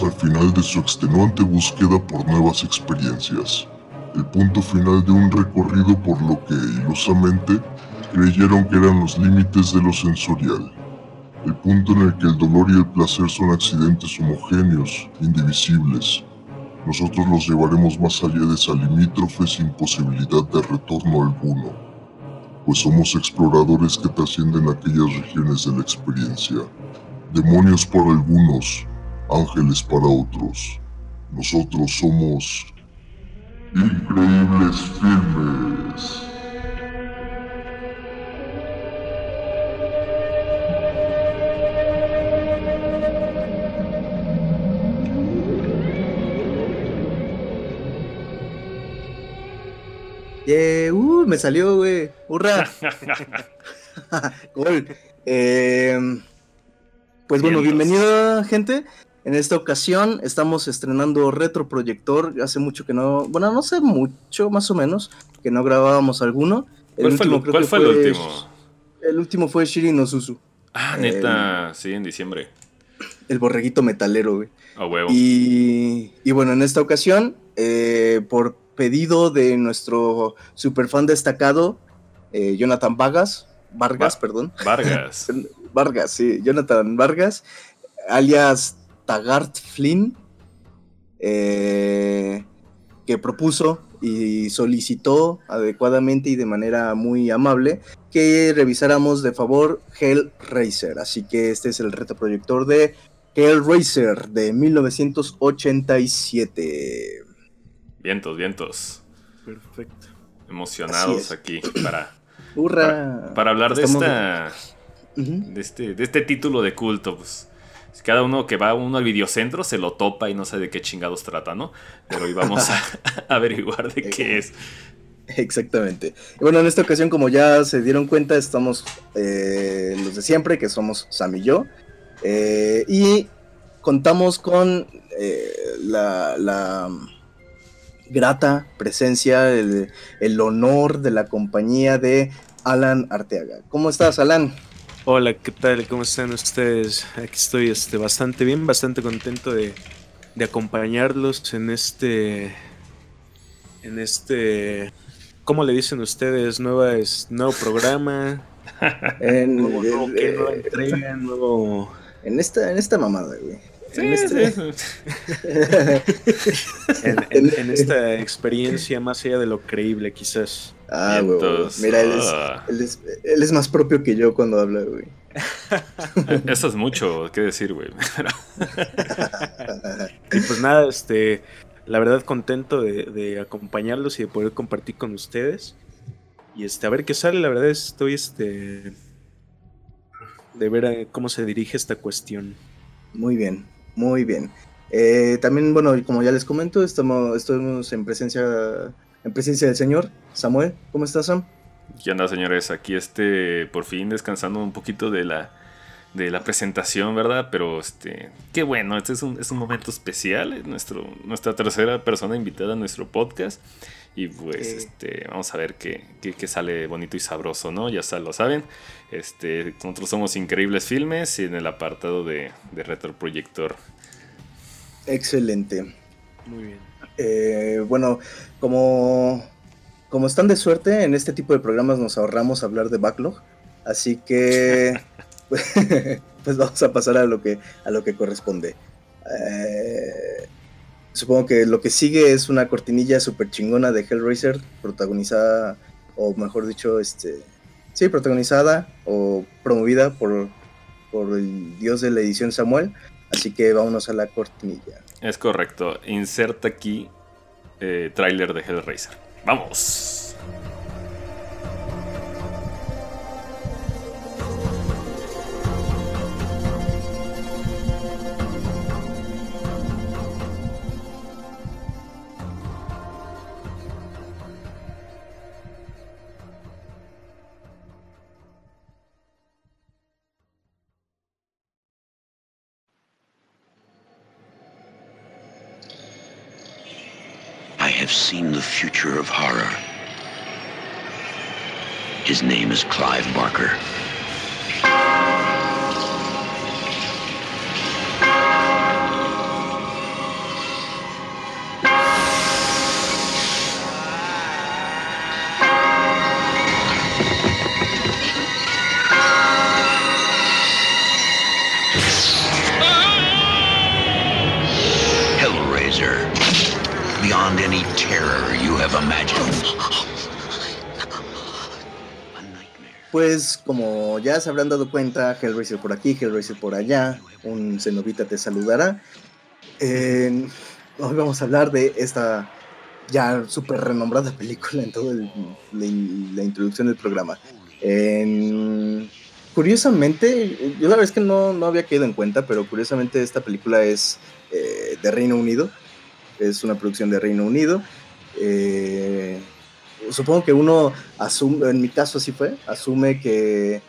Al final de su extenuante búsqueda por nuevas experiencias. El punto final de un recorrido por lo que, ilusamente, creyeron que eran los límites de lo sensorial. El punto en el que el dolor y el placer son accidentes homogéneos, indivisibles. Nosotros los llevaremos más allá de esa limítrofe sin posibilidad de retorno alguno, pues somos exploradores que trascienden aquellas regiones de la experiencia. Demonios para algunos, ángeles para otros. Nosotros somos increíbles filmes. Yeah, uh, me salió, güey. ¡Hurra! Gol. Eh, pues bueno, bienvenido, gente. En esta ocasión estamos estrenando Retroproyector. Hace mucho que no, bueno, no sé mucho, más o menos, que no grabábamos alguno. ¿Cuál fue, el, ¿cuál fue el último? El último fue Shiri no Susu. Ah, neta, sí, en diciembre. El borreguito metalero, güey. A huevo. Y, y bueno, en esta ocasión, eh, por pedido de nuestro superfan destacado, eh, Jonathan Vargas, Vargas, perdón. Vargas. Vargas, sí, Jonathan Vargas, alias Tagart Flynn, eh, que propuso y solicitó adecuadamente y de manera muy amable que revisáramos de favor Hellraiser. Así que este es el reto proyector de Hellraiser de 1987. Vientos, vientos. Perfecto. Emocionados aquí para, ¡Hurra! para, hablar de esta. de, este, de este título de culto. Pues cada uno que va uno al videocentro se lo topa y no sabe de qué chingados trata, ¿no? Pero hoy vamos a, averiguar de qué es. Exactamente. Y bueno, en esta ocasión, como ya se dieron cuenta, estamos eh, los de siempre, que somos Sam y yo. Eh, y contamos con eh, la, la grata presencia, el, el, honor de la compañía de Alan Arteaga. ¿Cómo estás, Alan? Hola, ¿qué tal? ¿Cómo están ustedes? Aquí estoy este, bastante bien, bastante contento de, de acompañarlos en este. En este. ¿Cómo le dicen ustedes? Nueva, es, nuevo programa. en, nuevo, nuevo, eh, nueva entrega, nuevo. En esta, en esta mamada, güey. Sí, en, este... en, en, en, esta experiencia más allá de lo creíble, quizás. Ah, güey. Mira, él es, él, es, él es, más propio que yo cuando habla, güey. Eso es mucho que decir, güey. y pues nada, este, la verdad contento de, de, acompañarlos y de poder compartir con ustedes. Y este, a ver qué sale, la verdad estoy este de ver a cómo se dirige esta cuestión. Muy bien, muy bien. Eh, también, bueno, como ya les comento, estamos, estamos en presencia en presencia del señor Samuel. ¿Cómo estás, Sam? ¿Qué onda, señores? Aquí este, por fin descansando un poquito de la, de la presentación, ¿verdad? Pero este, qué bueno, este es un, es un momento especial, nuestro, nuestra tercera persona invitada a nuestro podcast. Y pues este, vamos a ver qué, qué, qué, sale bonito y sabroso, ¿no? Ya lo saben. Este, nosotros somos Increíbles Filmes y en el apartado de, de Retroproyector. Excelente. Muy bien. Eh, bueno, como, como están de suerte, en este tipo de programas nos ahorramos hablar de backlog. Así que pues vamos a pasar a lo que, a lo que corresponde. Eh, supongo que lo que sigue es una cortinilla súper chingona de Hellraiser, protagonizada, o mejor dicho, este, sí, protagonizada o promovida por, por el dios de la edición Samuel. Así que vámonos a la cortinilla. Es correcto. Inserta aquí eh, tráiler de Hellraiser. ¡Vamos! Have seen the future of horror. His name is Clive Barker. Pues como ya se habrán dado cuenta, Hellraiser por aquí, Hellraiser por allá, un Cenobita te saludará. Hoy vamos a hablar de esta ya súper renombrada película en toda la, introducción del programa. En- curiosamente, yo la verdad es que no, no había caído en cuenta, pero curiosamente esta película es eh, de Reino Unido. Es una producción de Reino Unido. Eh, supongo que uno asume, en mi caso así fue, asume que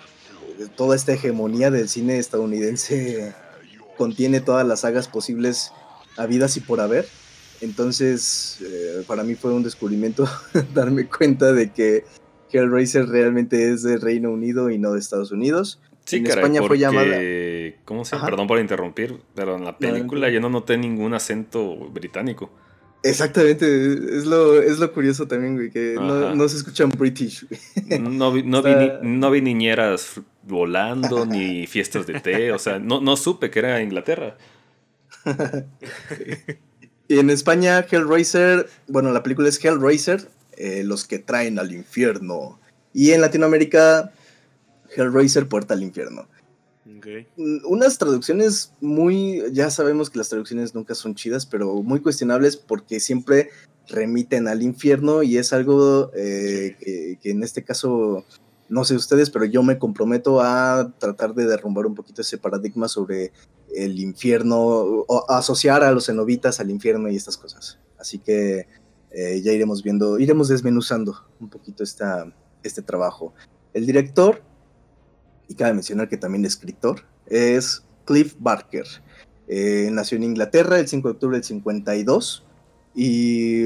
toda esta hegemonía del cine estadounidense contiene todas las sagas posibles habidas y por haber. Entonces, eh, para mí fue un descubrimiento darme cuenta de que Hellraiser realmente es de Reino Unido y no de Estados Unidos. Sí, en caray, España fue llamada. ¿Cómo se Ajá. Perdón por interrumpir, pero en la película yo no noté ningún acento británico. Exactamente, es lo, es lo curioso también, güey, que no, no se escuchan British. güey. No vi, no, vi, Está- ni, no vi niñeras volando, ni fiestas de té, o sea, no, no supe que era Inglaterra. Y en España, Hellraiser, bueno, la película es Hellraiser, eh, los que traen al infierno. Y en Latinoamérica, Hellraiser, puerta al infierno. Unas traducciones muy, ya sabemos que las traducciones nunca son chidas, pero muy cuestionables porque siempre remiten al infierno y es algo eh, que, que en este caso, no sé ustedes, pero yo me comprometo a tratar de derrumbar un poquito ese paradigma sobre el infierno, o asociar a los cenobitas al infierno y estas cosas. Así que eh, ya iremos viendo, iremos desmenuzando un poquito esta, este trabajo. El director, y cabe mencionar que también escritor, es Cliff Barker. Eh, nació en Inglaterra el 5 de octubre del 52 y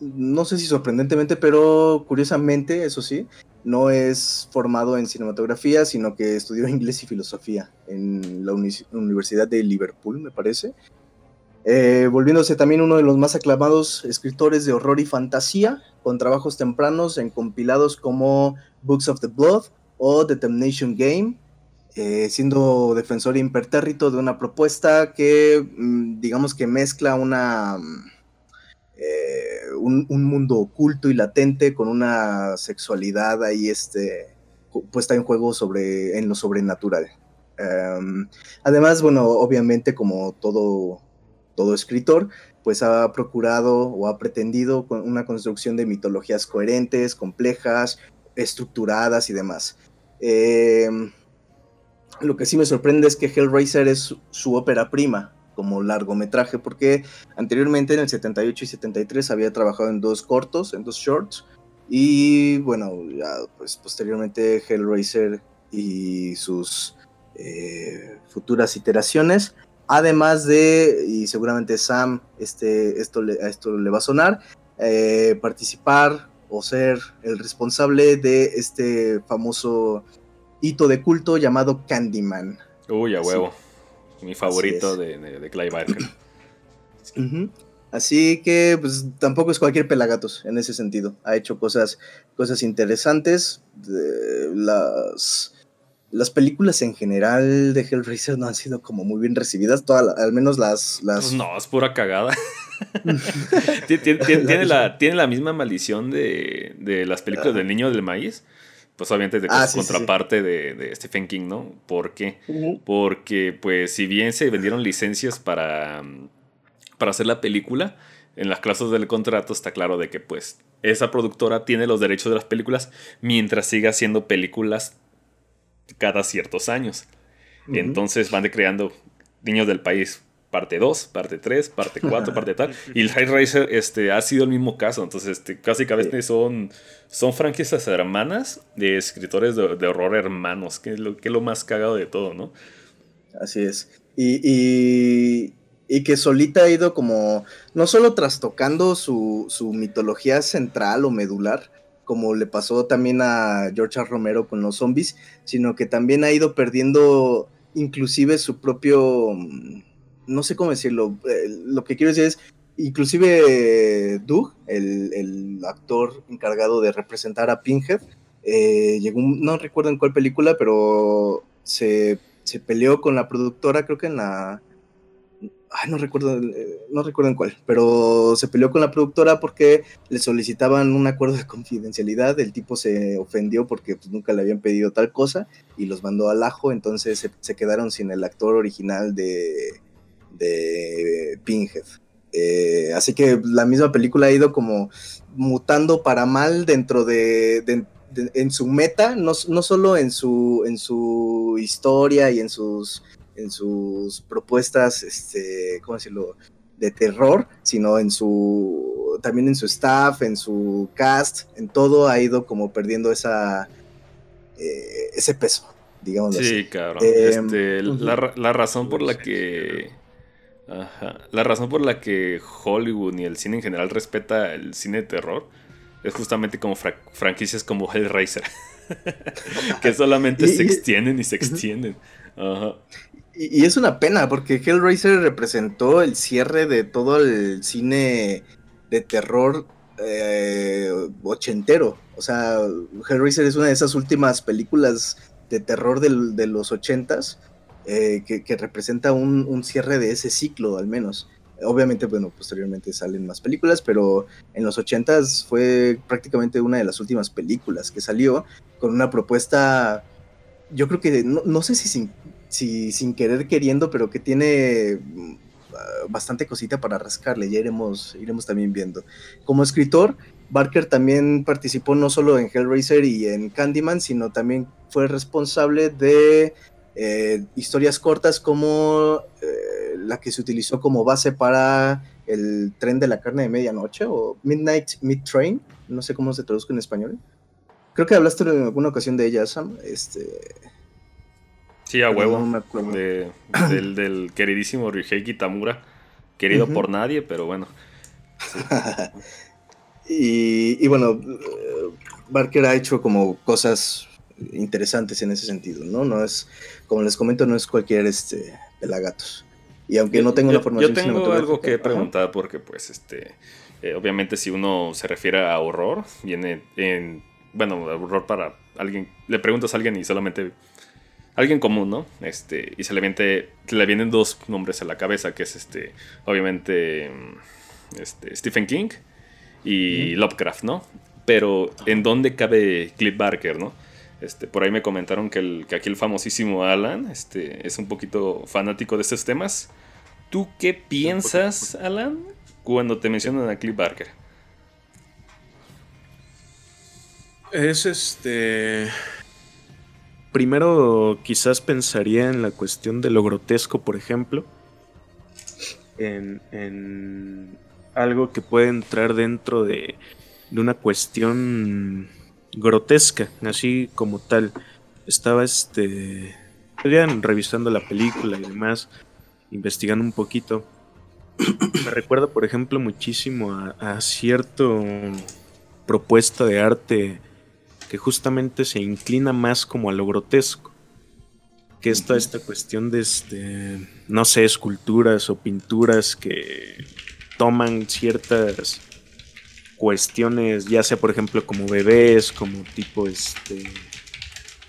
no sé si sorprendentemente, pero curiosamente, eso sí, no es formado en cinematografía, sino que estudió inglés y filosofía en la uni- Universidad de Liverpool, me parece. Eh, volviéndose también uno de los más aclamados escritores de horror y fantasía, con trabajos tempranos en compilados como Books of the Blood o The Game, eh, siendo defensor impertérrito de una propuesta que, mm, digamos que mezcla una, mm, eh, un, un mundo oculto y latente con una sexualidad ahí este, pu- puesta en juego sobre, en lo sobrenatural. Em, además, bueno, obviamente como todo, todo escritor, pues ha procurado o ha pretendido una construcción de mitologías coherentes, complejas, estructuradas y demás. Em, lo que sí me sorprende es que Hellraiser es su, ópera prima como largometraje, porque anteriormente en el 78 y 73 había trabajado en dos cortos, en dos shorts, y bueno, ya pues posteriormente Hellraiser y sus eh, futuras iteraciones, además de, y seguramente Sam, este, esto a esto le va a sonar, eh, participar o ser el responsable de este famoso hito de culto llamado Candyman. Uy, a huevo. Mi favorito de, de, de Clive Barker. Así que pues tampoco es cualquier pelagatos en ese sentido. Ha hecho cosas, cosas interesantes. De- las, las películas en general de Hellraiser no han sido como muy bien recibidas, toda la- al menos las... las Pues no, es pura cagada. Tien- tien- tien- tiene, la, tiene la misma maldición de, de las películas del niño del maíz. Pues obviamente de Ah, sí, sí, sí. contraparte De, de Stephen King, ¿no? ¿Por qué? Porque, pues, si bien se vendieron licencias para, para hacer la película, en las clases del contrato está claro de que, pues, esa productora tiene los derechos de las películas mientras siga haciendo películas cada ciertos años. Entonces van de creando Niños del País parte 2, parte 3, parte 4, parte tal. Y el Hellraiser este, ha sido el mismo caso. Entonces, este, básicamente son, son franquicias hermanas de escritores de, de horror hermanos, que es, lo, que es lo más cagado de todo, ¿no? Así es. Y, y, y que solita ha ido como, no solo trastocando su, su mitología central o medular, como le pasó también a George R. Romero con los zombies, sino que también ha ido perdiendo inclusive su propio, mm, no sé cómo decirlo, eh, lo que quiero decir es, inclusive eh, Doug, el, el actor encargado de representar a Pinhead, eh, llegó, no recuerdo en cuál película, pero se, se peleó con la productora, creo que en la... Ay, no recuerdo, eh, no recuerdo en cuál, pero se peleó con la productora porque le solicitaban un acuerdo de confidencialidad. El tipo se ofendió porque pues, nunca le habían pedido tal cosa y los mandó al ajo. Entonces se, quedaron sin el actor original de, de Pinhead. Eh, así que la misma película ha ido como mutando para mal dentro de, en su meta, no, no, solo en su, en su historia y en sus, en sus propuestas, este, ¿cómo decirlo? de terror, sino en su también en su staff, en su cast, en todo ha ido como perdiendo esa eh, ese peso, digamos sí, así. cabrón. Este, la, la, razón por la que la razón por la que Hollywood y el cine en general respeta el cine de terror es justamente como franquicias como Hellraiser. que solamente se extienden y se extienden. Y, es una pena porque Hellraiser representó el cierre de todo el cine de terror eh, ochentero. O sea, Hellraiser es una de esas últimas películas de terror de los ochentas eh, que, representa un, cierre de ese ciclo al menos. Obviamente, bueno, posteriormente salen más películas, pero en los ochentas fue prácticamente una de las últimas películas que salió con una propuesta, yo creo que no, sé si sin, si sin querer queriendo, pero que tiene mm, bastante cosita para rascarle, ya iremos, iremos también viendo. Como escritor, Barker también participó no solo en Hellraiser y en Candyman, sino también fue responsable de eh, historias cortas como eh, la que se utilizó como base para el tren de la carne de medianoche o Midnight Mid Train, no sé cómo se traduzca en español. Creo que hablaste en alguna ocasión de ella, Sam. Este... Sí, a huevo. del, queridísimo Ryuhei Kitamura. Querido por nadie, pero bueno. y, y, bueno, eh, Barker ha hecho como cosas interesantes en ese sentido, ¿no? No es, como les comento, no es cualquier este pelagatos. Y aunque no tengo la formación Yo tengo algo que preguntar porque, pues, este, eh, obviamente si uno se refiere a horror, viene en, bueno, horror para alguien, le preguntas a alguien y solamente alguien común, ¿no? Este, y se le, viene, le vienen dos nombres a la cabeza, que es este, obviamente, este, Stephen King y Lovecraft, ¿no? Pero ¿en dónde cabe Cliff Barker, ¿no? Este, por ahí me comentaron que, el, que aquí el famosísimo Alan este, es un poquito fanático de estos temas. ¿Tú qué piensas, Alan, cuando te mencionan a Cliff Barker? Es este. Primero, quizás pensaría en la cuestión de lo grotesco, por ejemplo. En, en algo que puede entrar dentro de, de una cuestión grotesca, así como tal. Estaba este revisando la película y demás, investigando un poquito. Me recuerda, por ejemplo, muchísimo a, a cierto propuesta de arte que justamente se inclina más como a lo grotesco. Que es toda esta cuestión de este, no sé, esculturas o pinturas que toman ciertas cuestiones, ya sea por ejemplo como bebés, como tipo este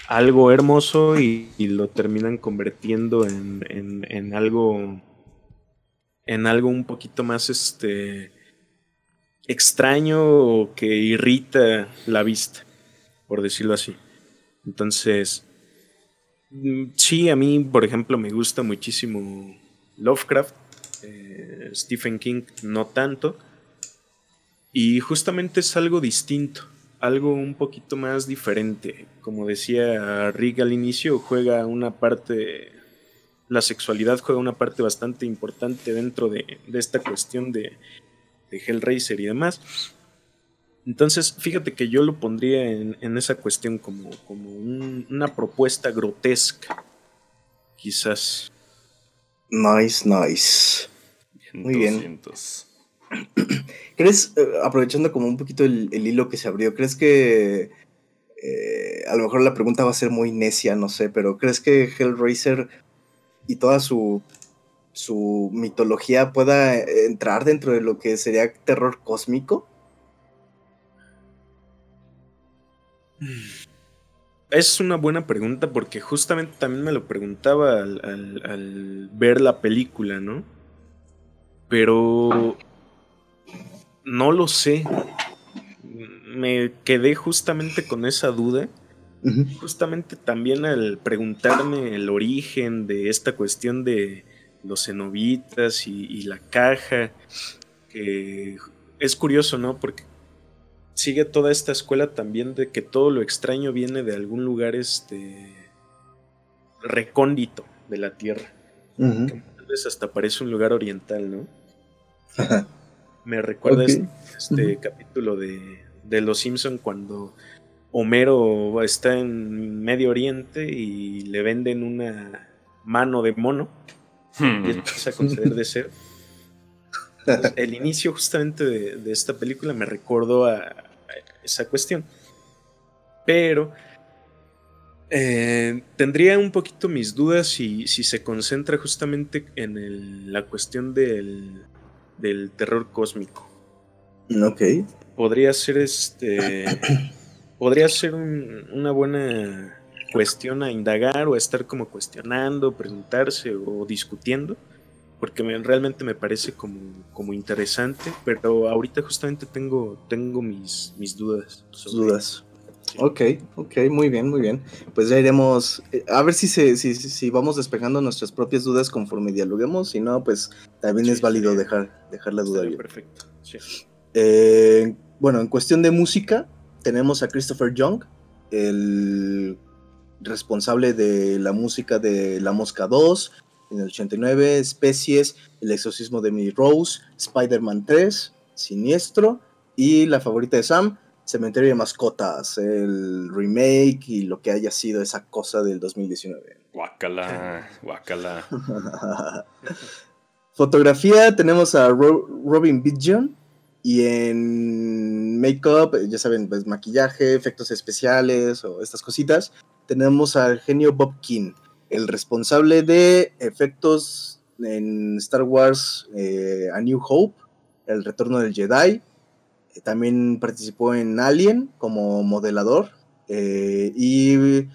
algo hermoso y, lo terminan convirtiendo en, en, algo en algo un poquito más este extraño o que irrita la vista, por decirlo así. Entonces, mm, sí, a mí, por ejemplo, me gusta muchísimo Lovecraft, eh, Stephen King no tanto, y justamente es algo distinto, algo un poquito más diferente. Como decía Rick al inicio, juega una parte, la sexualidad juega una parte bastante importante dentro de, esta cuestión de, de, Hellraiser y demás. Entonces, fíjate que yo lo pondría en, esa cuestión como, como una propuesta grotesca, quizás. Nice, nice. Muy bien. ¿Crees, eh, aprovechando como un poquito el, hilo que se abrió, crees que eh, a lo mejor la pregunta va a ser muy necia, no sé, pero ¿crees que Hellraiser y toda su, su mitología pueda entrar dentro de lo que sería terror cósmico? Es una buena pregunta porque justamente también me lo preguntaba al ver la película, ¿no? Pero no lo sé. Me quedé justamente con esa duda. Justamente también al preguntarme el origen de esta cuestión de los cenobitas y, la caja, que es curioso, ¿no? Porque sigue toda esta escuela también de que todo lo extraño viene de algún lugar este recóndito de la Tierra. tal vez hasta parece un lugar oriental, ¿no? Me recuerda este, este capítulo de, de Los Simpson cuando Homero está en Medio Oriente y le venden una mano de mono hmm. y empieza a conceder deseo. el inicio justamente de, esta película me recordó a, esa cuestión. Pero eh, tendría un poquito mis dudas si, si se concentra justamente en la cuestión del, del terror cósmico. Ok. Podría ser este. podría ser una buena cuestión a indagar o a estar como cuestionando, preguntarse o discutiendo, porque realmente me parece como, como interesante, pero ahorita justamente tengo, tengo mis, mis dudas. Dudas. Ok, ok, muy bien, muy bien. Pues ya iremos, eh, a ver si, se, si, si, vamos despejando nuestras propias dudas conforme dialoguemos, si no, pues también es válido dejar, dejar la duda. Perfecto. Eh, bueno, en cuestión de música, tenemos a Christopher Young, el responsable de la música de La Mosca 2, en el 89, Especies, El exorcismo de Mi Rose, Spider-Man 3, Siniestro, y la favorita de Sam, Cementerio de Mascotas, el remake y lo que haya sido esa cosa del 2019. Guacala, guacala. Fotografía tenemos a Robin Bidjon y en make-up, ya saben, pues maquillaje, efectos especiales o estas cositas, tenemos al genio Bob King, el responsable de efectos en Star Wars eh, A New Hope, El Retorno del Jedi. Eh, también participó en Alien como modelador. Eh, y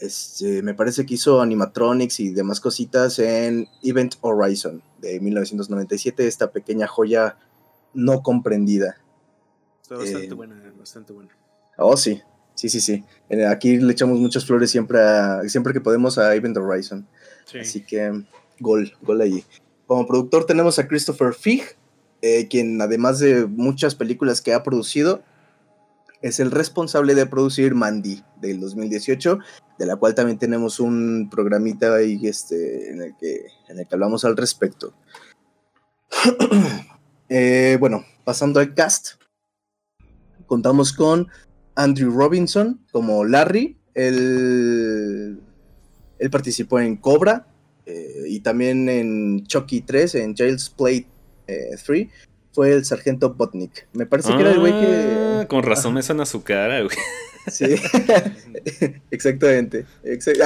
este, me parece que hizo animatronics y demás cositas en Event Horizon de 1997, esta pequeña joya no comprendida. Está bastante eh, buena, bastante buena. Oh, sí, sí, sí, sí. Aquí le echamos muchas flores siempre, siempre que podemos a Event Horizon. Así que gol, gol allí. Como productor tenemos a Christopher Fig, eh, quien además de muchas películas que ha producido, es el responsable de producir Mandy del 2018, de la cual también tenemos un programita ahí este, en, el que, en el que hablamos al respecto. Eh, bueno, pasando al cast, contamos con Andrew Robinson como Larry. Él, él participó en Cobra eh, y también en Chucky 3, en Jail's Play 3. Eh, fue el sargento Botnik. Me parece que era el güey que. Ah, con razón me suena su cara, güey. Sí, exactamente.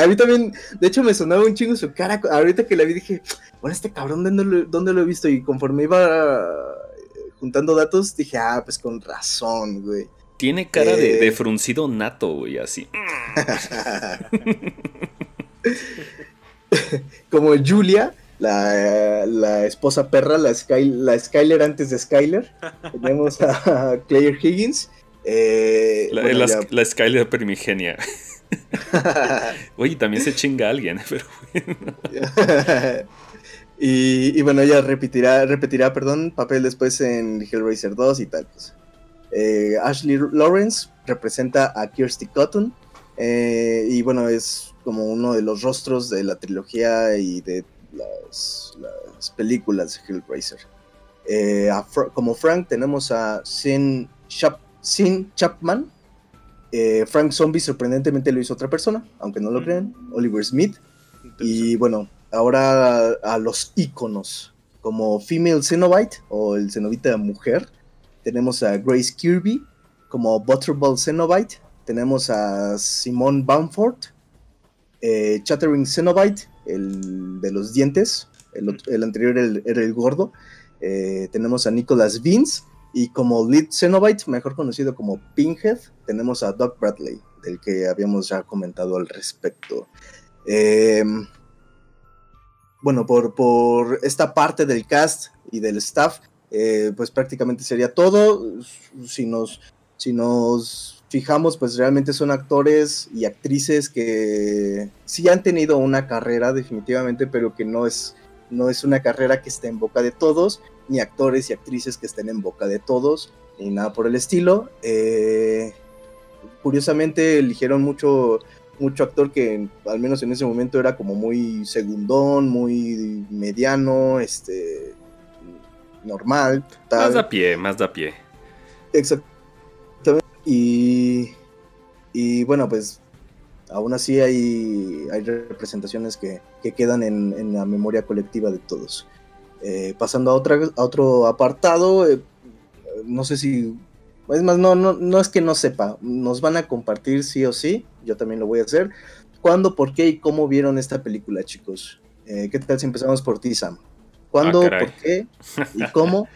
A mí también, de hecho, me sonaba un chingo su cara. Ahorita que la vi dije, bueno, este cabrón, ¿dónde lo, dónde lo he visto? Y conforme iba juntando datos, dije, ah, pues con razón, güey. Tiene cara de, eh, fruncido nato, güey, así. Como Julia, la, esposa perra, la, la Skyler antes de Skyler. Tenemos a Claire Higgins. Eh, la, Skyler primigenia. Oye, también se chinga a alguien, pero y, bueno, ella repetirá, repetirá perdón, papel después en Hellraiser 2 y tal. Pues. Eh, Ashley Lawrence representa a Kirsty Cotton. Eh, y bueno, es como uno de los rostros de la trilogía y de las, películas de Hellraiser. Eh, como Frank tenemos a Sin, Chapman. Frank Zombie sorprendentemente lo hizo otra persona, aunque no lo crean. Oliver Smith. Y bueno, ahora a los iconos como Female Cenobite o el Cenobita mujer. Tenemos a Grace Kirby como Butterball Cenobite. Tenemos a Simone Bamford, eh, Chattering Cenobite, el de los dientes. El, anterior era el, gordo. Eh, tenemos a Nicholas Vince. Y como Lead Cenobite, mejor conocido como Pinhead, tenemos a Doc Bradley, del que habíamos ya comentado al respecto. Eh, bueno, por, por esta parte del cast y del staff, eh, pues prácticamente sería todo. Si si nos fijamos, pues realmente son actores y actrices que sí han tenido una carrera definitivamente, pero que no es, no es una carrera que esté en boca de todos, ni actores y actrices que estén en boca de todos, ni nada por el estilo. Eh, curiosamente eligieron mucho, mucho actor que al menos en ese momento era como muy segundón, muy mediano, este normal. Más da pie, más da pie. Exactamente. Y, y bueno, pues aún así hay, hay representaciones que, que quedan en, en, la memoria colectiva de todos. Eh, pasando a, otra, a otro apartado, eh, no sé si... Es más, no, no, no es que no sepa, nos van a compartir sí o sí, yo también lo voy a hacer. ¿Cuándo, por qué y cómo vieron esta película, chicos? Eh, ¿Qué tal si empezamos por ti, Sam? ¿Cuándo, Ah, por qué y cómo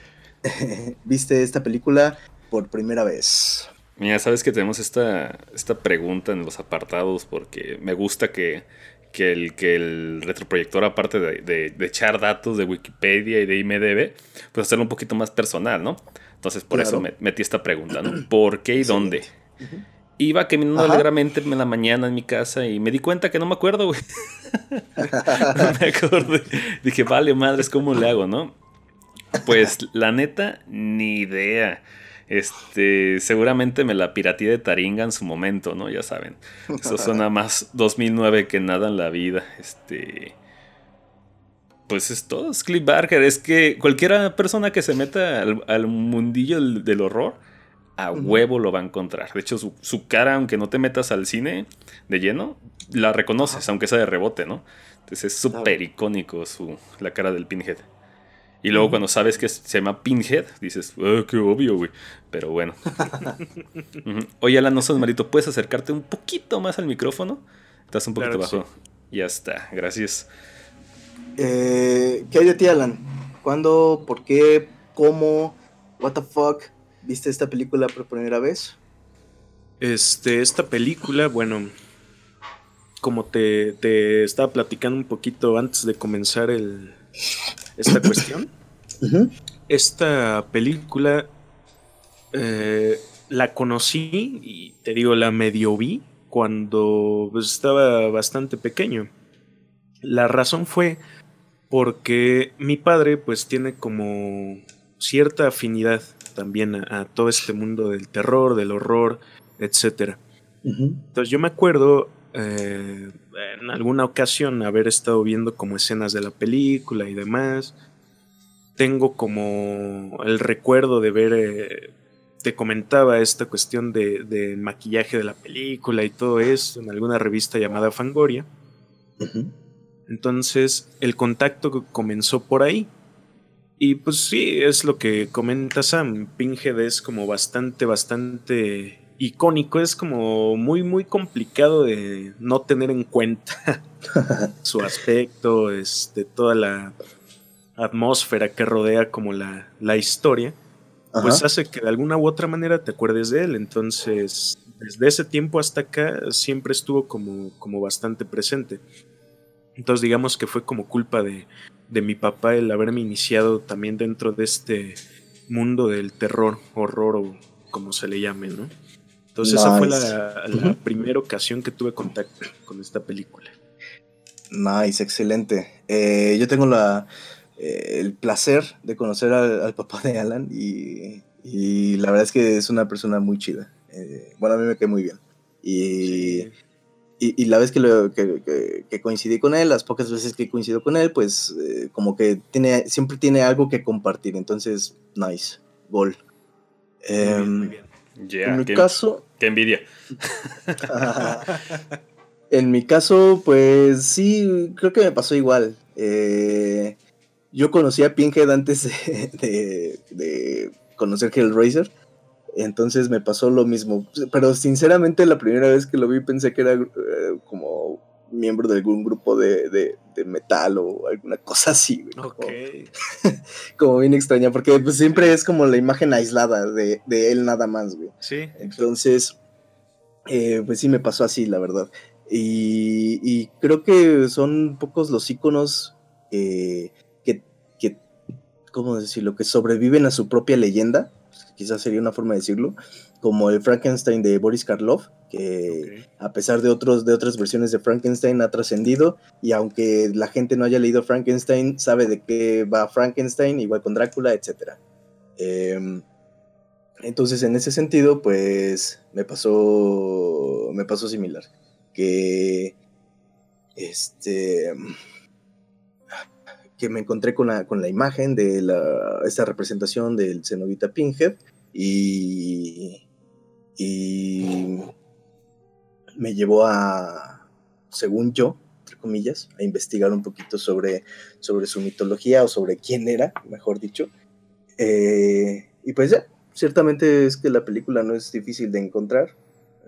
viste esta película por primera vez? Mira, sabes que tenemos esta, esta pregunta en los apartados porque me gusta que, que, el, que el retroproyector, aparte de, de- de echar datos de Wikipedia y de IMDB, pues hacerlo un poquito más personal, ¿no? Entonces por eso me- metí esta pregunta, ¿no? ¿Por qué y dónde? Iba caminando Ajá. alegremente en la mañana en mi casa y me di cuenta que no me acuerdo, güey. No me acordé. Dije, vale, madres, ¿cómo le hago, no? Pues la neta, ni idea. Este, seguramente me la pirateé de Taringa en su momento, ¿no? Ya saben. Eso suena más 2009 que nada en la vida. Este. Pues es todo, es Cliff Barker. Es que cualquiera persona que se meta al, al mundillo del, del horror, a huevo lo va a encontrar. De hecho, su, su cara, aunque no te metas al cine de lleno, la reconoces, aunque sea de rebote, ¿no? Entonces es súper icónico su, la cara del Pinhead. Y luego cuando sabes que se llama Pinhead, dices, "Ah, qué obvio, güey. Pero bueno. Oye, Alan, no sos malito, ¿puedes acercarte un poquito más al micrófono? Estás un poquito Claro bajo. Ya está, gracias. Eh, ¿Qué hay de ti, Alan? ¿Cuándo, por qué, cómo, what the fuck viste esta película por primera vez? Este, esta película, bueno, como te, te estaba platicando un poquito antes de comenzar el, esta cuestión, esta película eh, la conocí y te digo, la medio vi cuando pues, estaba bastante pequeño. La razón fue porque mi padre pues tiene como cierta afinidad también a, a todo este mundo del terror, del horror, etcétera. Entonces yo me acuerdo eh, en alguna ocasión haber estado viendo como escenas de la película y demás. Tengo como el recuerdo de ver, eh, te comentaba esta cuestión de, de maquillaje de la película y todo eso en alguna revista llamada Fangoria. Entonces el contacto comenzó por ahí. Y pues sí, es lo que comenta Sam. Pinhead es como bastante, bastante icónico. Es como muy, muy complicado de no tener en cuenta su aspecto, este, toda la atmósfera que rodea como la, la historia. Ajá. Pues hace que de alguna u otra manera te acuerdes de él. Entonces, desde ese tiempo hasta acá siempre estuvo como, como bastante presente. Entonces digamos que fue como culpa de, de mi papá el haberme iniciado también dentro de este mundo del terror, horror o como se le llame, ¿no? Entonces esa fue la, la primera ocasión que tuve contacto con esta película. Nice, excelente. Eh, yo tengo la, eh, el placer de conocer al, al papá de Alan y, y la verdad es que es una persona muy chida. Eh, bueno, a mí me cae muy bien. Y, Sí. y, y la vez que, lo- que, que- que coincidí con él, las pocas veces que coincido con él, pues como que tiene, siempre tiene algo que compartir. Entonces, nice, gol. Muy bien, muy Em, bien. En mi qué, caso, qué envidia. en mi caso, pues sí, creo que me pasó igual. Eh, yo conocí a Pinhead antes de, de- de conocer Hellraiser. Entonces me pasó lo mismo. Pero sinceramente la primera vez que lo vi pensé que era eh, como miembro de algún grupo de, de- de metal o alguna cosa así. güey. Como, como bien extraña, porque pues, siempre es como la imagen aislada de, de él nada más, güey. Sí. Entonces, eh, pues sí me pasó así, la verdad. Y, y creo que son pocos los iconos eh, que, que ¿cómo decirlo? Que sobreviven a su propia leyenda, quizás sería una forma de decirlo, como el Frankenstein de Boris Karloff, que a pesar de, otros, de otras versiones de Frankenstein ha trascendido. Y aunque la gente no haya leído Frankenstein, sabe de qué va Frankenstein, igual con Drácula, etc. Em, entonces, en ese sentido, pues me pasó, me pasó similar, que este que me encontré con la, con la imagen de la, esta representación del cenobita Pinhead y, y me llevó a, según yo, entre comillas, a investigar un poquito sobre, sobre su mitología o sobre quién era, mejor dicho. Eh, y pues ya, ciertamente es que la película no es difícil de encontrar.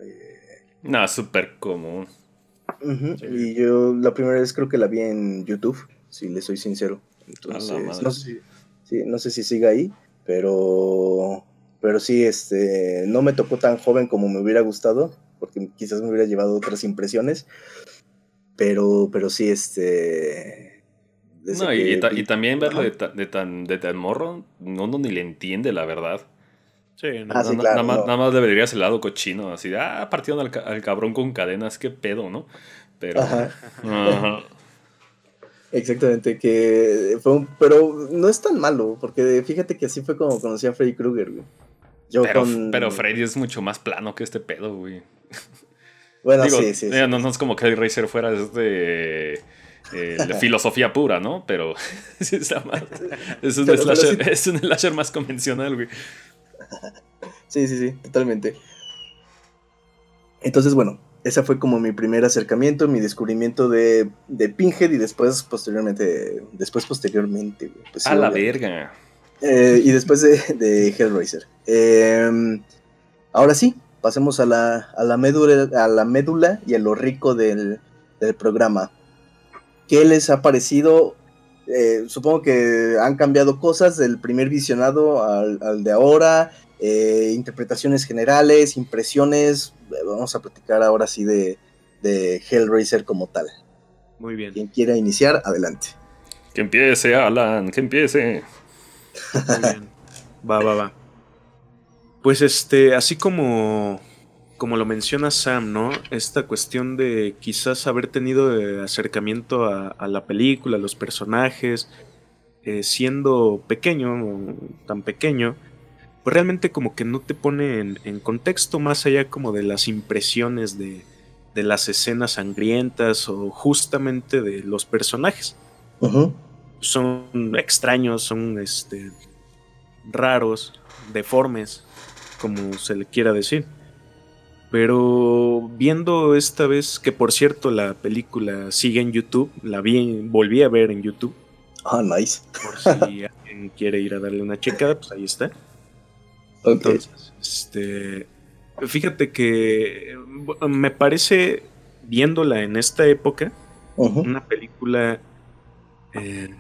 Eh, no, súper común. Y yo la primera vez creo que la vi en YouTube si le soy sincero. Entonces, no sé, si, no sé si siga ahí, pero, pero sí, este, no me tocó tan joven como me hubiera gustado, porque quizás me hubiera llevado otras impresiones, pero, pero sí, este... No, y, también verlo de, tan, de tan morro, uno ni le entiende la verdad. Sí, ah, nada, más, nada más le verías el lado cochino, así de, ah, partieron al, cabrón con cadenas, qué pedo, ¿no? Pero... Ajá. Exactamente, que fue un, pero no es tan malo, porque fíjate que así fue como conocí a Freddy Krueger, güey. Pero, Freddy es mucho más plano que este pedo, güey. Bueno, sí, sí, No, es como que el Racer fuera de eh, filosofía pura, ¿no? Pero es, es, un slasher, es un slasher más convencional, güey. Sí, sí, sí, totalmente. Entonces, bueno, ese fue como mi primer acercamiento, mi descubrimiento de, de Pinhead y después posteriormente, después posteriormente. Pues, a la verga. Eh, y después de, Hellraiser. Em, ahora sí, pasemos a la, a la, médula, a la médula y a lo rico del, programa. ¿Qué les ha parecido? Eh, supongo que han cambiado cosas del primer visionado al, al de ahora. Eh, interpretaciones generales, impresiones. Vamos a platicar ahora sí de, de Hellraiser como tal. Muy bien. Quien quiera iniciar, adelante. Que empiece, Alan, que empiece. Va, va, va. Pues este, así como, como lo menciona Sam, ¿no? Esta cuestión de quizás haber tenido eh, acercamiento a, la película, a los personajes, eh, siendo pequeño, tan pequeño, pues realmente como que no te pone en, contexto más allá como de las impresiones de, las escenas sangrientas o justamente de los personajes. Son extraños, son este, raros, deformes, como se le quiera decir. Pero viendo esta vez, que por cierto la película sigue en YouTube, la vi, volví a ver en YouTube. Ah, nice. Por si alguien quiere ir a darle una checada, pues ahí está. Entonces, este, fíjate que me parece, viéndola en esta época, una película eh,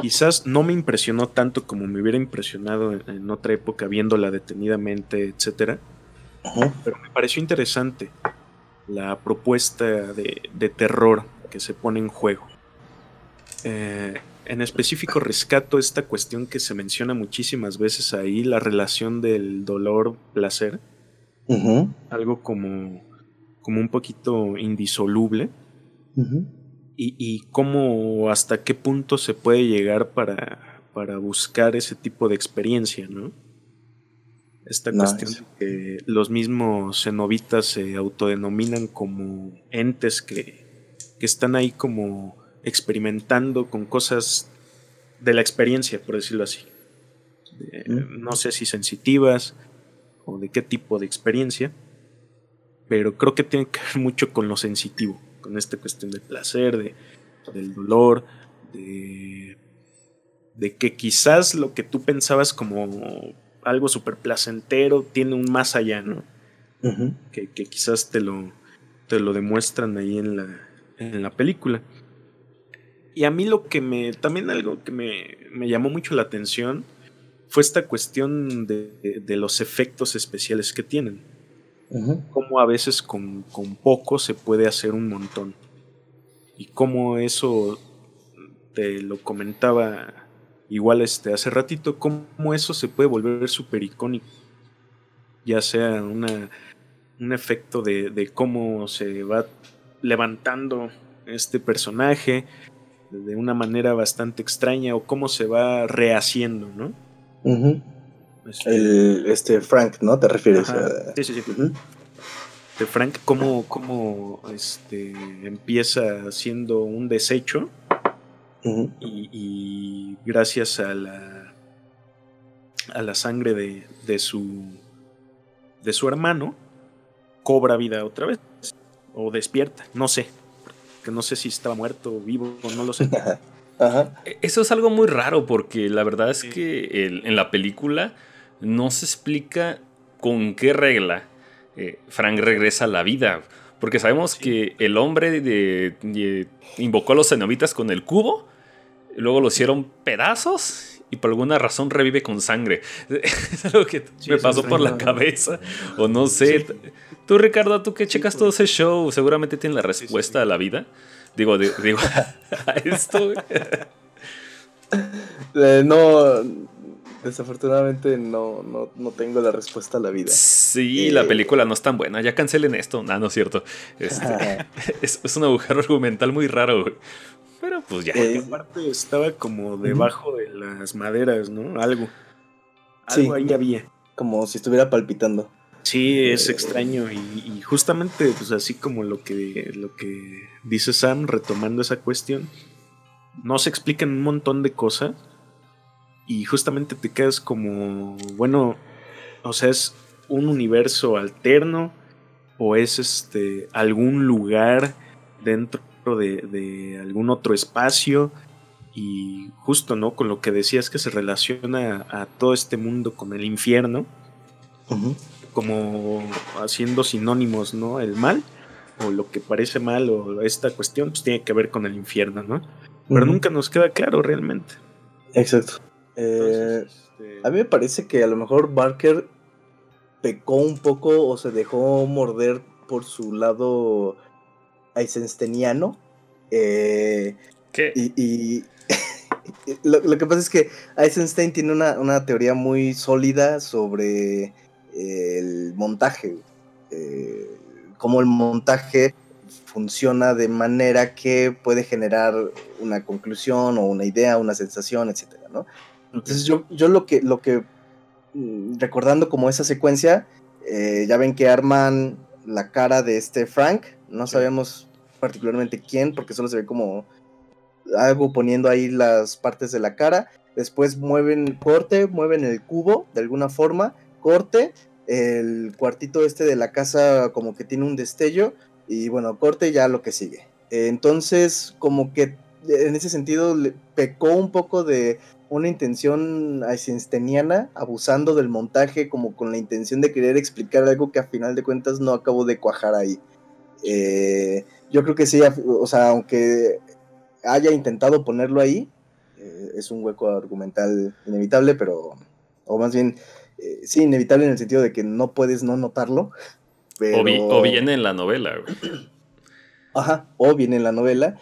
quizás no me impresionó tanto como me hubiera impresionado en, otra época viéndola detenidamente, etcétera. Pero me pareció interesante la propuesta de, de, terror que se pone en juego. Eh, en específico rescato esta cuestión que se menciona muchísimas veces ahí, la relación del dolor-placer. Algo como, como un poquito indisoluble. Y, y, cómo, hasta qué punto se puede llegar para, para buscar ese tipo de experiencia, ¿no? Esta cuestión de que los mismos cenobitas se autodenominan como entes que, que están ahí como experimentando con cosas de la experiencia, por decirlo así. no sé si sensitivas o de qué tipo de experiencia, pero creo que tiene que ver mucho con lo sensitivo, con esta cuestión del placer, de, del dolor, de, de que quizás lo que tú pensabas como algo súper placentero tiene un más allá, ¿no? que, que, quizás te lo, te lo demuestran ahí en la, en la película. Y a mí lo que me, también algo que me, llamó mucho la atención fue esta cuestión de, los efectos especiales que tienen. Cómo a veces con, poco se puede hacer un montón. Y cómo eso, te lo comentaba igual este, hace ratito, cómo eso se puede volver súper icónico. Ya sea una, un efecto de, de cómo se va levantando este personaje de una manera bastante extraña o cómo se va rehaciendo, ¿no? Este, el, este Frank, ¿no? ¿Te refieres a... Sí, sí, sí. De Frank, cómo, cómo este, empieza siendo un desecho y, gracias a la, a la sangre de, de, su, de su hermano, cobra vida otra vez. O despierta, no sé. Que no sé si estaba muerto o vivo, no lo sé. Eso es algo muy raro porque la verdad es que en la película no se explica con qué regla eh, Frank regresa a la vida. Porque sabemos que el hombre de, invocó a los cenobitas con el cubo, luego lo hicieron pedazos y por alguna razón revive con sangre. Es algo que me pasó por la cabeza. O no sé. Tú, Ricardo, tú que checas todo ese show, seguramente tienes la respuesta a la vida. Digo, digo a esto. Eh, no, desafortunadamente no, no, tengo la respuesta a la vida. Sí, la eh, película no es tan buena. Ya cancelen esto. No, no es cierto. Este, es, un agujero argumental muy raro, Pero pues ya. Eh, aparte estaba como debajo de las maderas, ¿no? Algo. Algo ahí había. Como si estuviera palpitando. Sí, es extraño y, justamente pues así como lo que, lo que dice Sam, retomando esa cuestión, no se explican un montón de cosas y justamente te quedas como, bueno, o sea, es un universo alterno o es este algún lugar dentro de, de algún otro espacio y justo, ¿no? Con lo que decías que se relaciona a, todo este mundo con el infierno como haciendo sinónimos, ¿no? El mal, o lo que parece mal, o esta cuestión, pues tiene que ver con el infierno, ¿no? Pero nunca nos queda claro realmente. Exacto. Eh, este, a mí me parece que a lo mejor Barker pecó un poco o se dejó morder por su lado eisensteiniano. Eh, ¿Qué? Y, lo, que pasa es que Eisenstein tiene una, una teoría muy sólida sobre el montaje, eh, cómo el montaje funciona de manera que puede generar una conclusión o una idea, una sensación, etcétera, ¿no? Entonces yo, yo lo que, lo que, mm, recordando como esa secuencia, eh, ya ven que arman la cara de este Frank, no sabemos particularmente quién, porque solo se ve como algo poniendo ahí las partes de la cara, después mueven corte, mueven el cubo de alguna forma, corte, el cuartito este de la casa como que tiene un destello y bueno, corte ya lo que sigue. Entonces, como que en ese sentido le pecó un poco de una intención eisensteiniana, abusando del montaje como con la intención de querer explicar algo que a final de cuentas no acabo de cuajar ahí. Eh, yo creo que sí, o sea, aunque haya intentado ponerlo ahí, eh, es un hueco argumental inevitable, pero, o más bien, eh, sí, inevitable en el sentido de que no puedes no notarlo. O, viene en la novela, Ajá, o viene en la novela,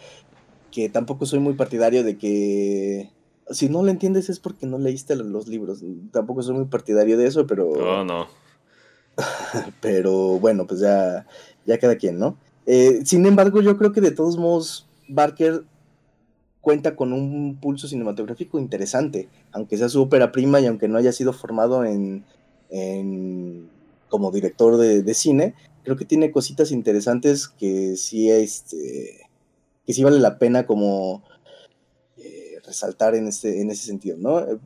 que tampoco soy muy partidario de que si no lo entiendes es porque no leíste los libros. Tampoco soy muy partidario de eso, pero... No, no. pero bueno, pues ya, ya cada quien, ¿no? Eh, sin embargo, yo creo que de todos modos, Barker cuenta con un pulso cinematográfico interesante, aunque sea su ópera prima y aunque no haya sido formado en, como director de, cine, creo que tiene cositas interesantes que sí, este, que sí vale la pena como resaltar en, este, en ese sentido, ¿no? Eh,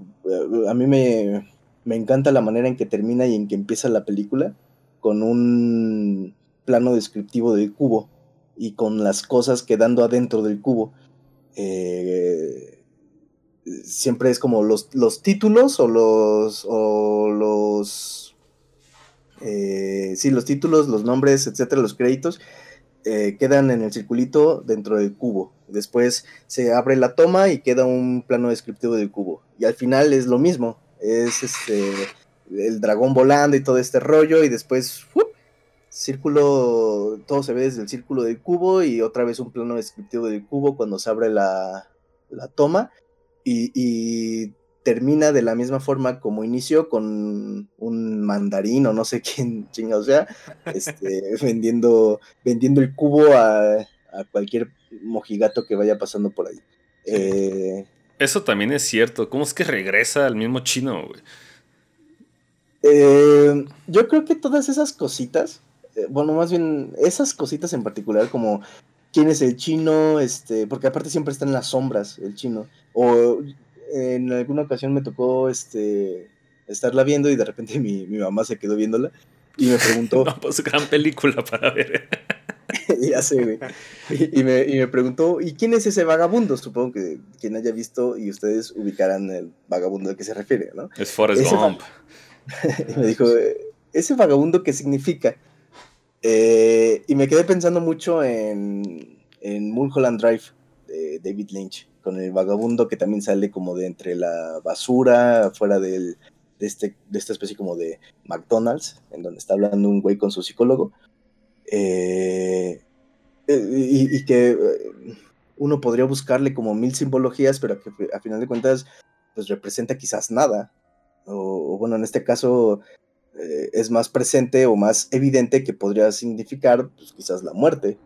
a mí me, me encanta la manera en que termina y en que empieza la película, con un plano descriptivo del cubo y con las cosas quedando adentro del cubo eh, siempre es como los, los títulos o los, o los, eh, sí, los títulos, los nombres, etcétera, los créditos, eh, quedan en el circulito dentro del cubo. Después se abre la toma y queda un plano descriptivo del cubo. Y al final es lo mismo, es este, el dragón volando y todo este rollo y después círculo, todo se ve desde el círculo del cubo y otra vez un plano descriptivo del cubo cuando se abre la, toma y, termina de la misma forma como inició con un mandarín o no sé quién chingados sea, este, vendiendo, vendiendo el cubo a, a, cualquier mojigato que vaya pasando por ahí. Eh, Eso también es cierto. ¿Cómo es que regresa al mismo chino, güey? Eh, yo creo que todas esas cositas, eh, bueno, más bien esas cositas en particular, como quién es el chino, este, porque aparte siempre está en las sombras el chino. O en alguna ocasión me tocó este estarla viendo y de repente mi, mamá se quedó viéndola y me preguntó. no, pues gran película para ver. ya sé, güey. Y, me, preguntó, ¿y quién es ese vagabundo? Supongo que quien haya visto y ustedes ubicarán el vagabundo al que se refiere, ¿no? Es Forrest Gump. y me dijo, ¿ese vagabundo qué significa? Eh, y me quedé pensando mucho en, en Mulholland Drive David Lynch, con el vagabundo que también sale como de entre la basura, fuera de, este, de esta especie como de McDonald's, en donde está hablando un güey con su psicólogo. Eh, eh, y, que uno podría buscarle como mil simbologías, pero que a final de cuentas pues representa quizás nada. O, bueno, en este caso es más presente o más evidente que podría significar pues, quizás la muerte.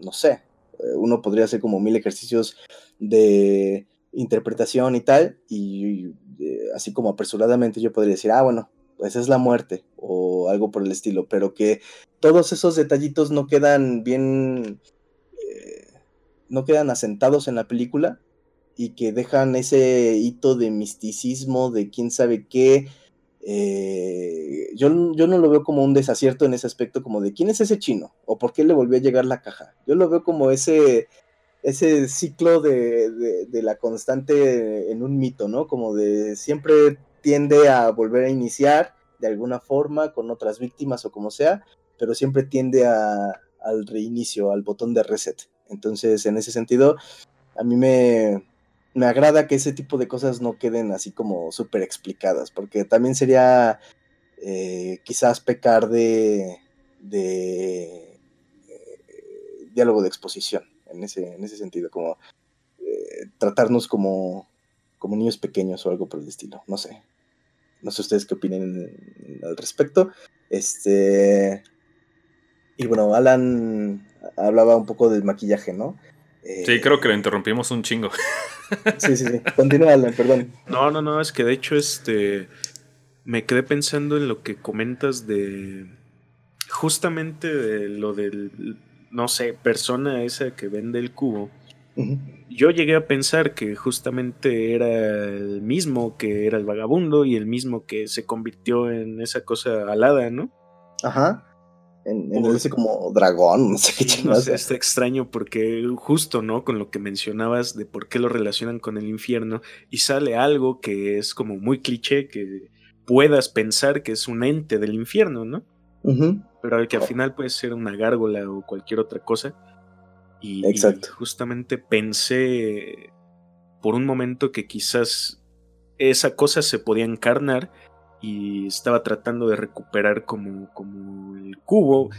No sé. Eh, uno podría hacer como mil ejercicios de interpretación y tal, y, eh, así como apresuradamente yo podría decir, ah, bueno, pues es la muerte o algo por el estilo, pero que todos esos detallitos no quedan bien, eh, no quedan asentados en la película y que dejan ese hito de misticismo, de quién sabe qué, eh, yo, yo, no lo veo como un desacierto en ese aspecto, como de quién es ese chino o por qué le volvió a llegar la caja. Yo lo veo como ese, ese ciclo de, la constante en un mito, ¿no? Como de siempre tiende a volver a iniciar de alguna forma con otras víctimas o como sea, pero siempre tiende al reinicio, al botón de reset. Entonces, en ese sentido, a mí me, me agrada que ese tipo de cosas no queden así como súper explicadas, porque también sería eh, quizás pecar de, de eh, diálogo de exposición, en ese, en ese sentido, como eh, tratarnos como, como niños pequeños o algo por el estilo, no sé. No sé ustedes qué opinen al respecto. Este. Y bueno, Alan hablaba un poco del maquillaje, ¿no? Sí, creo que lo interrumpimos un chingo. Sí, sí, sí. Continúa, perdón. No, no, no, es que de hecho, este. Me quedé pensando en lo que comentas de. Justamente de lo del. No sé, persona esa que vende el cubo. Yo llegué a pensar que justamente era el mismo que era el vagabundo y el mismo que se convirtió en esa cosa alada, ¿no? Ajá en, ese como dragón, no sé qué no sé, está extraño porque justo, ¿no? Con lo que mencionabas de por qué lo relacionan con el infierno y sale algo que es como muy cliché, que puedas pensar que es un ente del infierno, ¿no? Pero que al final puede ser una gárgola o cualquier otra cosa. Y, Exacto. justamente pensé por un momento que quizás esa cosa se podía encarnar y estaba tratando de recuperar como, como el cubo,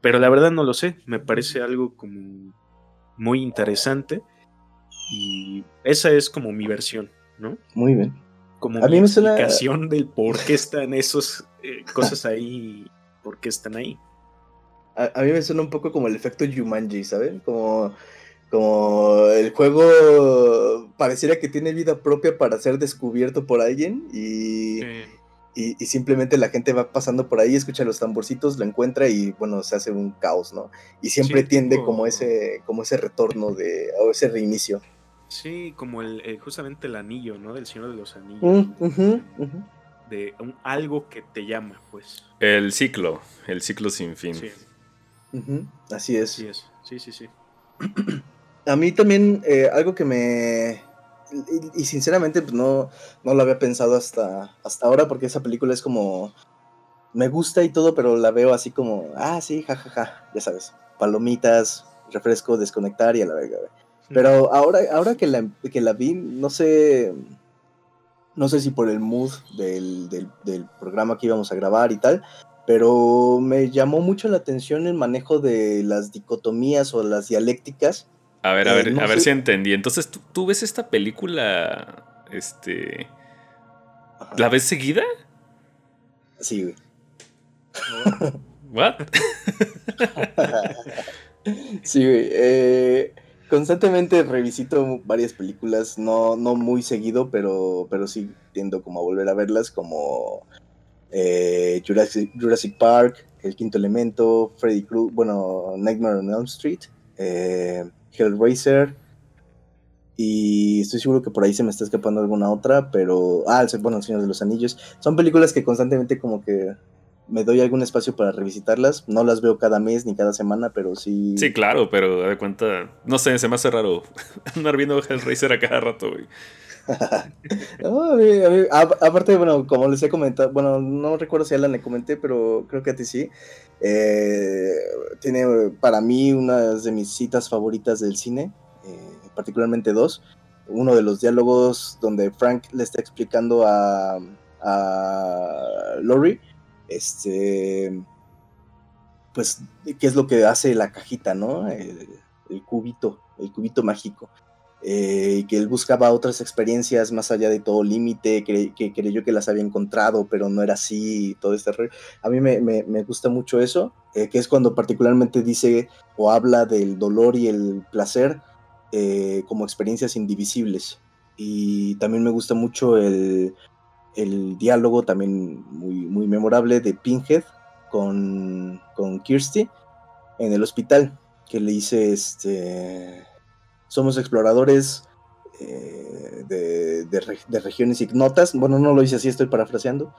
pero la verdad no lo sé, me parece algo como muy interesante y esa es como mi versión, ¿no? Muy bien. Como mi explicación del por qué están esas eh, cosas ahí, por qué están ahí. A, mí me suena un poco como el efecto Jumanji, ¿saben? Como como el juego pareciera que tiene vida propia para ser descubierto por alguien y, y, simplemente la gente va pasando por ahí, escucha los tamborcitos, lo encuentra y bueno, se hace un caos, ¿no? Y siempre tiende como ese, como ese retorno de, o ese reinicio. Sí, como el, eh, justamente el anillo, ¿no? Del Señor de los Anillos. Mm, de algo que te llama, pues. El ciclo, el ciclo sin fin. Sí. Así es. Así es, sí, sí, sí. A mí también eh, algo que me y, sinceramente pues no, no lo había pensado hasta, hasta ahora porque esa película es como... Me gusta y todo, pero la veo así como, ah, sí, jajaja, ya sabes, palomitas, refresco, desconectar y a la verga. Pero ahora, ahora que, la, que la vi, no sé, no sé si por el mood del, del, programa que íbamos a grabar y tal, pero me llamó mucho la atención el manejo de las dicotomías o las dialécticas a ver, a ver, a ver si entendí. Entonces, ¿tú, ves esta película Este. ¿La ves seguida? Sí, güey. ¿What? sí, güey. Eh, constantemente revisito varias películas, no, no muy seguido, pero, pero sí tiendo como a volver a verlas, como eh, Jurassic, Park, El Quinto Elemento, Freddy Krueger, bueno, Nightmare on Elm Street, eh, Hellraiser, y estoy seguro que por ahí se me está escapando alguna otra, pero... Ah, bueno, El Señor de los Anillos. Son películas que constantemente como que me doy algún espacio para revisitarlas. No las veo cada mes ni cada semana, pero sí. Sí, claro, pero de cuenta. No sé, se me hace raro andar viendo Hellraiser a cada rato, güey. aparte, bueno, como les he comentado, bueno, no recuerdo si a Alan le comenté, pero creo que a ti sí. Eh, tiene para mí una de mis citas favoritas del cine, eh, particularmente dos. Uno de los diálogos donde Frank le está explicando a, a Lori este, pues, qué es lo que hace la cajita, ¿no? El, cubito, el cubito mágico. Eh, que él buscaba otras experiencias más allá de todo límite, que, creyó que las había encontrado, pero no era así, todo este A mí me, gusta mucho eso, eh, que es cuando particularmente dice o habla del dolor y el placer eh, como experiencias indivisibles. Y también me gusta mucho el, el diálogo también muy, muy memorable de Pinhead con, con Kirsty en el hospital, que le dice, este, somos exploradores eh, de, regiones ignotas, bueno, no lo dice así, estoy parafraseando,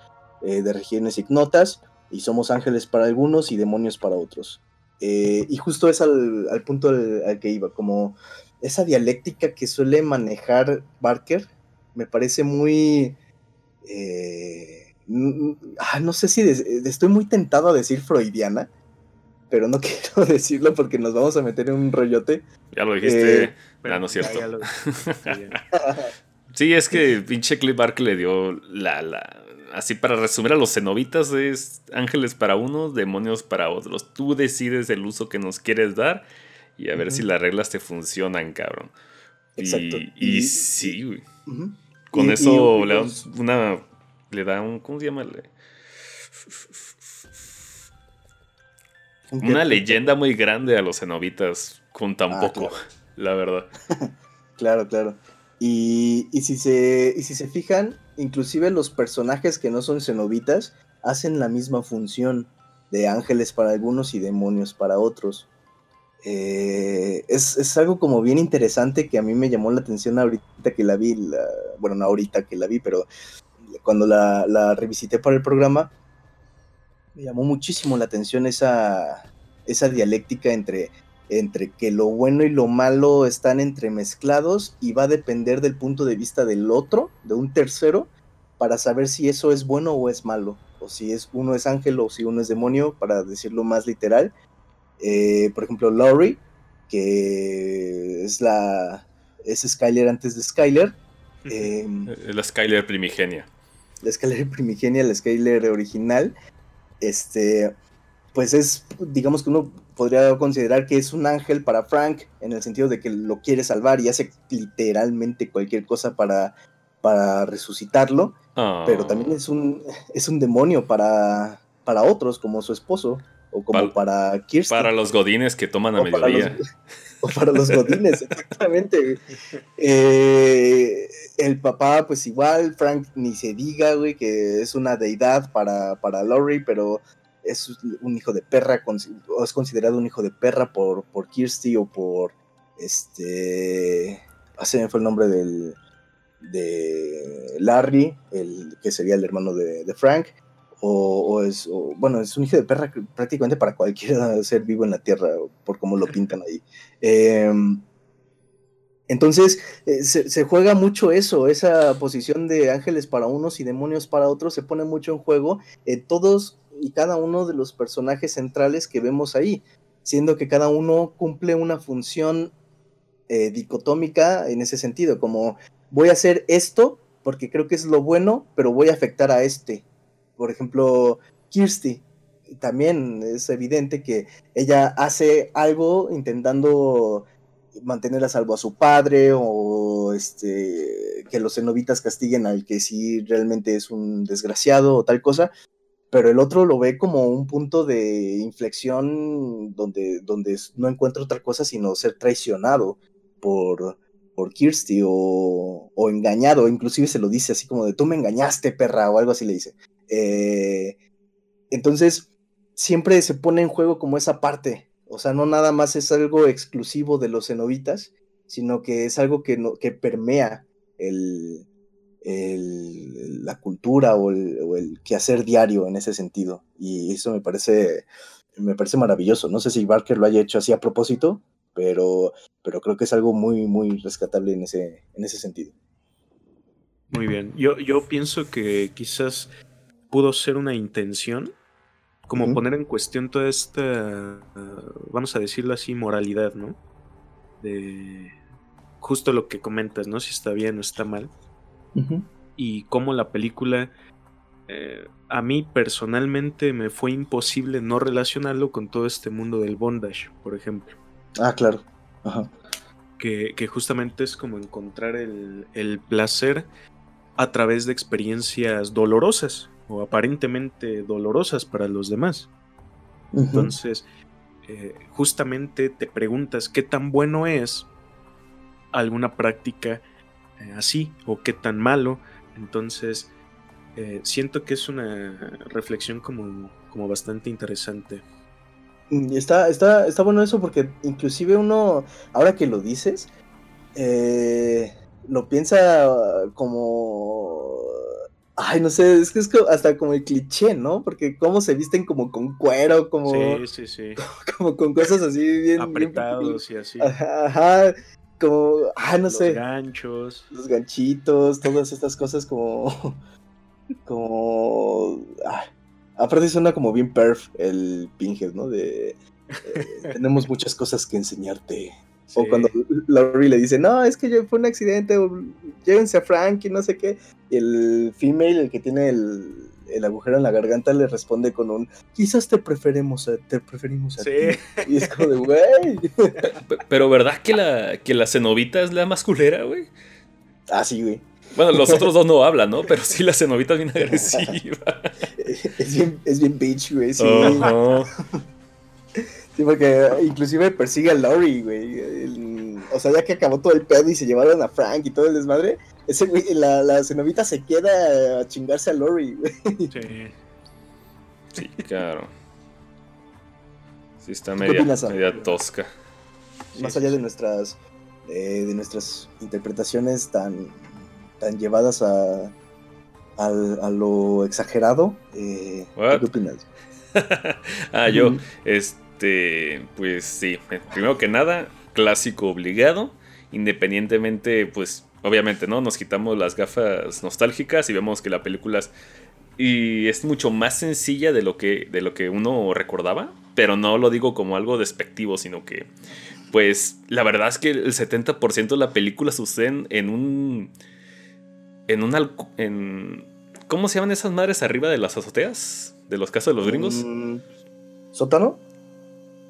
eh, de regiones ignotas, y somos ángeles para algunos y demonios para otros. Eh, y justo es al, punto al, que iba, como esa dialéctica que suele manejar Barker, me parece muy ah, no sé si estoy muy tentado a decir freudiana, pero no quiero decirlo porque nos vamos a meter en un rollote. Ya lo dijiste, eh, no es cierto. sí, es que pinche Cliff Bark le dio la, la, Así para resumir a los cenobitas es ángeles para unos, demonios para otros. Tú decides el uso que nos quieres dar y a ver si las reglas te funcionan, cabrón. Exacto. Y, sí, güey. Con eso le da una. Le da un. ¿Cómo se llama? Una leyenda muy grande a los cenobitas con tan ah, poco, la verdad. claro, claro. Y, si se, y si se fijan, inclusive los personajes que no son cenobitas hacen la misma función de ángeles para algunos y demonios para otros. Eh, es, algo como bien interesante que a mí me llamó la atención ahorita que la vi, bueno, no ahorita que la vi, pero cuando la, revisité para el programa, me llamó muchísimo la atención esa, esa dialéctica entre, entre que lo bueno y lo malo están entremezclados y va a depender del punto de vista del otro, de un tercero, para saber si eso es bueno o es malo, o si es uno es ángel o si uno es demonio, para decirlo más literal eh, por ejemplo, Laurie, que es la es Skyler antes de Skyler. Em, la Skyler primigenia. La Skyler primigenia, la Skyler original. Este, pues es, digamos que uno podría considerar que es un ángel para Frank, en el sentido de que lo quiere salvar y hace literalmente cualquier cosa para, para resucitarlo. Pero ah. también es un, es un demonio para, para otros, como su esposo o como para, Kirsten. Para los godines que toman a mediodía. o para los godines, exactamente. Eh, el papá, pues igual, Frank ni se diga, güey, que es una deidad para, para Laurie, pero es un hijo de perra, o es considerado un hijo de perra por, por Kirsty o por este. Ah, fue el nombre del. de Larry, el que sería el hermano de, Frank o, es, bueno, es un hijo de perra prácticamente para cualquier ser vivo en la Tierra, por cómo lo pintan ahí. Em, entonces, eh, se, juega mucho eso, esa posición de ángeles para unos y demonios para otros, se pone mucho en juego en todos y cada uno de los personajes centrales que vemos ahí, siendo que cada uno cumple una función eh, dicotómica en ese sentido, como voy a hacer esto porque creo que es lo bueno, pero voy a afectar a este, por ejemplo, Kirsty, también es evidente que ella hace algo intentando mantener a salvo a su padre o este que los cenobitas castiguen al que sí realmente es un desgraciado o tal cosa, pero el otro lo ve como un punto de inflexión donde, donde no encuentra otra cosa sino ser traicionado por, por Kirsty o, o engañado, inclusive se lo dice así como de tú me engañaste, perra, o algo así le dice. Eh, entonces, siempre se pone en juego como esa parte, o sea, no nada más es algo exclusivo de los cenobitas, sino que es algo que, no, que permea el, el, la cultura o el, el, quehacer diario en ese sentido. Y eso me parece, me parece maravilloso. No sé si Barker lo haya hecho así a propósito, pero, pero creo que es algo muy, muy rescatable en ese, en ese sentido. Muy bien. Yo, yo pienso que quizás pudo ser una intención, como uh -huh. poner en cuestión toda esta, uh, vamos a decirlo así, moralidad, ¿no? De justo lo que comentas, ¿no? Si está bien o está mal. Uh -huh. Y cómo la película, eh, a mí personalmente me fue imposible no relacionarlo con todo este mundo del bondage, por ejemplo. Ah, claro. Ajá. Que, que, justamente es como encontrar el, el placer a través de experiencias dolorosas o aparentemente dolorosas para los demás. Uh -huh. Entonces, eh, justamente te preguntas qué tan bueno es alguna práctica eh, así o qué tan malo. Entonces, eh, siento que es una reflexión como, como bastante interesante. Y está, está, está bueno eso porque inclusive uno, ahora que lo dices, lo piensa como... Ay, no sé, es que es hasta como el cliché, ¿no? Porque cómo se visten como con cuero, como... Sí, sí, sí. Como, con cosas así bien... Apretados bien, y así. Ajá, ajá, como... Ah, no los sé. Los ganchos. Los ganchitos, todas estas cosas como... Como... Ay, aparte suena como bien perf el Pinhead, ¿no? De... Eh, tenemos muchas cosas que enseñarte. Sí. O cuando Laurie le dice, no, es que fue un accidente, llévense a Frank y no sé qué. Y el female, el que tiene el, el, agujero en la garganta, le responde con un, quizás te preferimos a, te preferimos a sí. ti. Y es como de, güey. Pero ¿verdad que la, que la cenovita es la más culera, güey? Ah, sí, güey. Bueno, los otros dos no hablan, ¿no? Pero sí, la cenovita es bien agresiva. es, bien, es bien bitch, güey. Sí. Uh -huh. Sí, porque inclusive persigue a Laurie, güey. El, o sea, ya que acabó todo el pedo y se llevaron a Frank y todo el desmadre, ese güey, la, la cenovita se queda a chingarse a Laurie, güey. Sí. Sí, claro. Sí, está media, media tosca. Más sí, allá de nuestras eh, de nuestras interpretaciones tan, tan llevadas a, a, a lo exagerado, eh, ¿qué opinas? ah, yo, mm. este este, pues sí, primero que nada, clásico obligado, independientemente, pues obviamente, ¿no? Nos quitamos las gafas nostálgicas y vemos que la película es, y es mucho más sencilla de lo, que, de lo que uno recordaba, pero no lo digo como algo despectivo, sino que, pues, la verdad es que el 70% de la película sucede en un... En un... En, ¿Cómo se llaman esas madres arriba de las azoteas? De los casos de los gringos. Mm, ¿Sótano?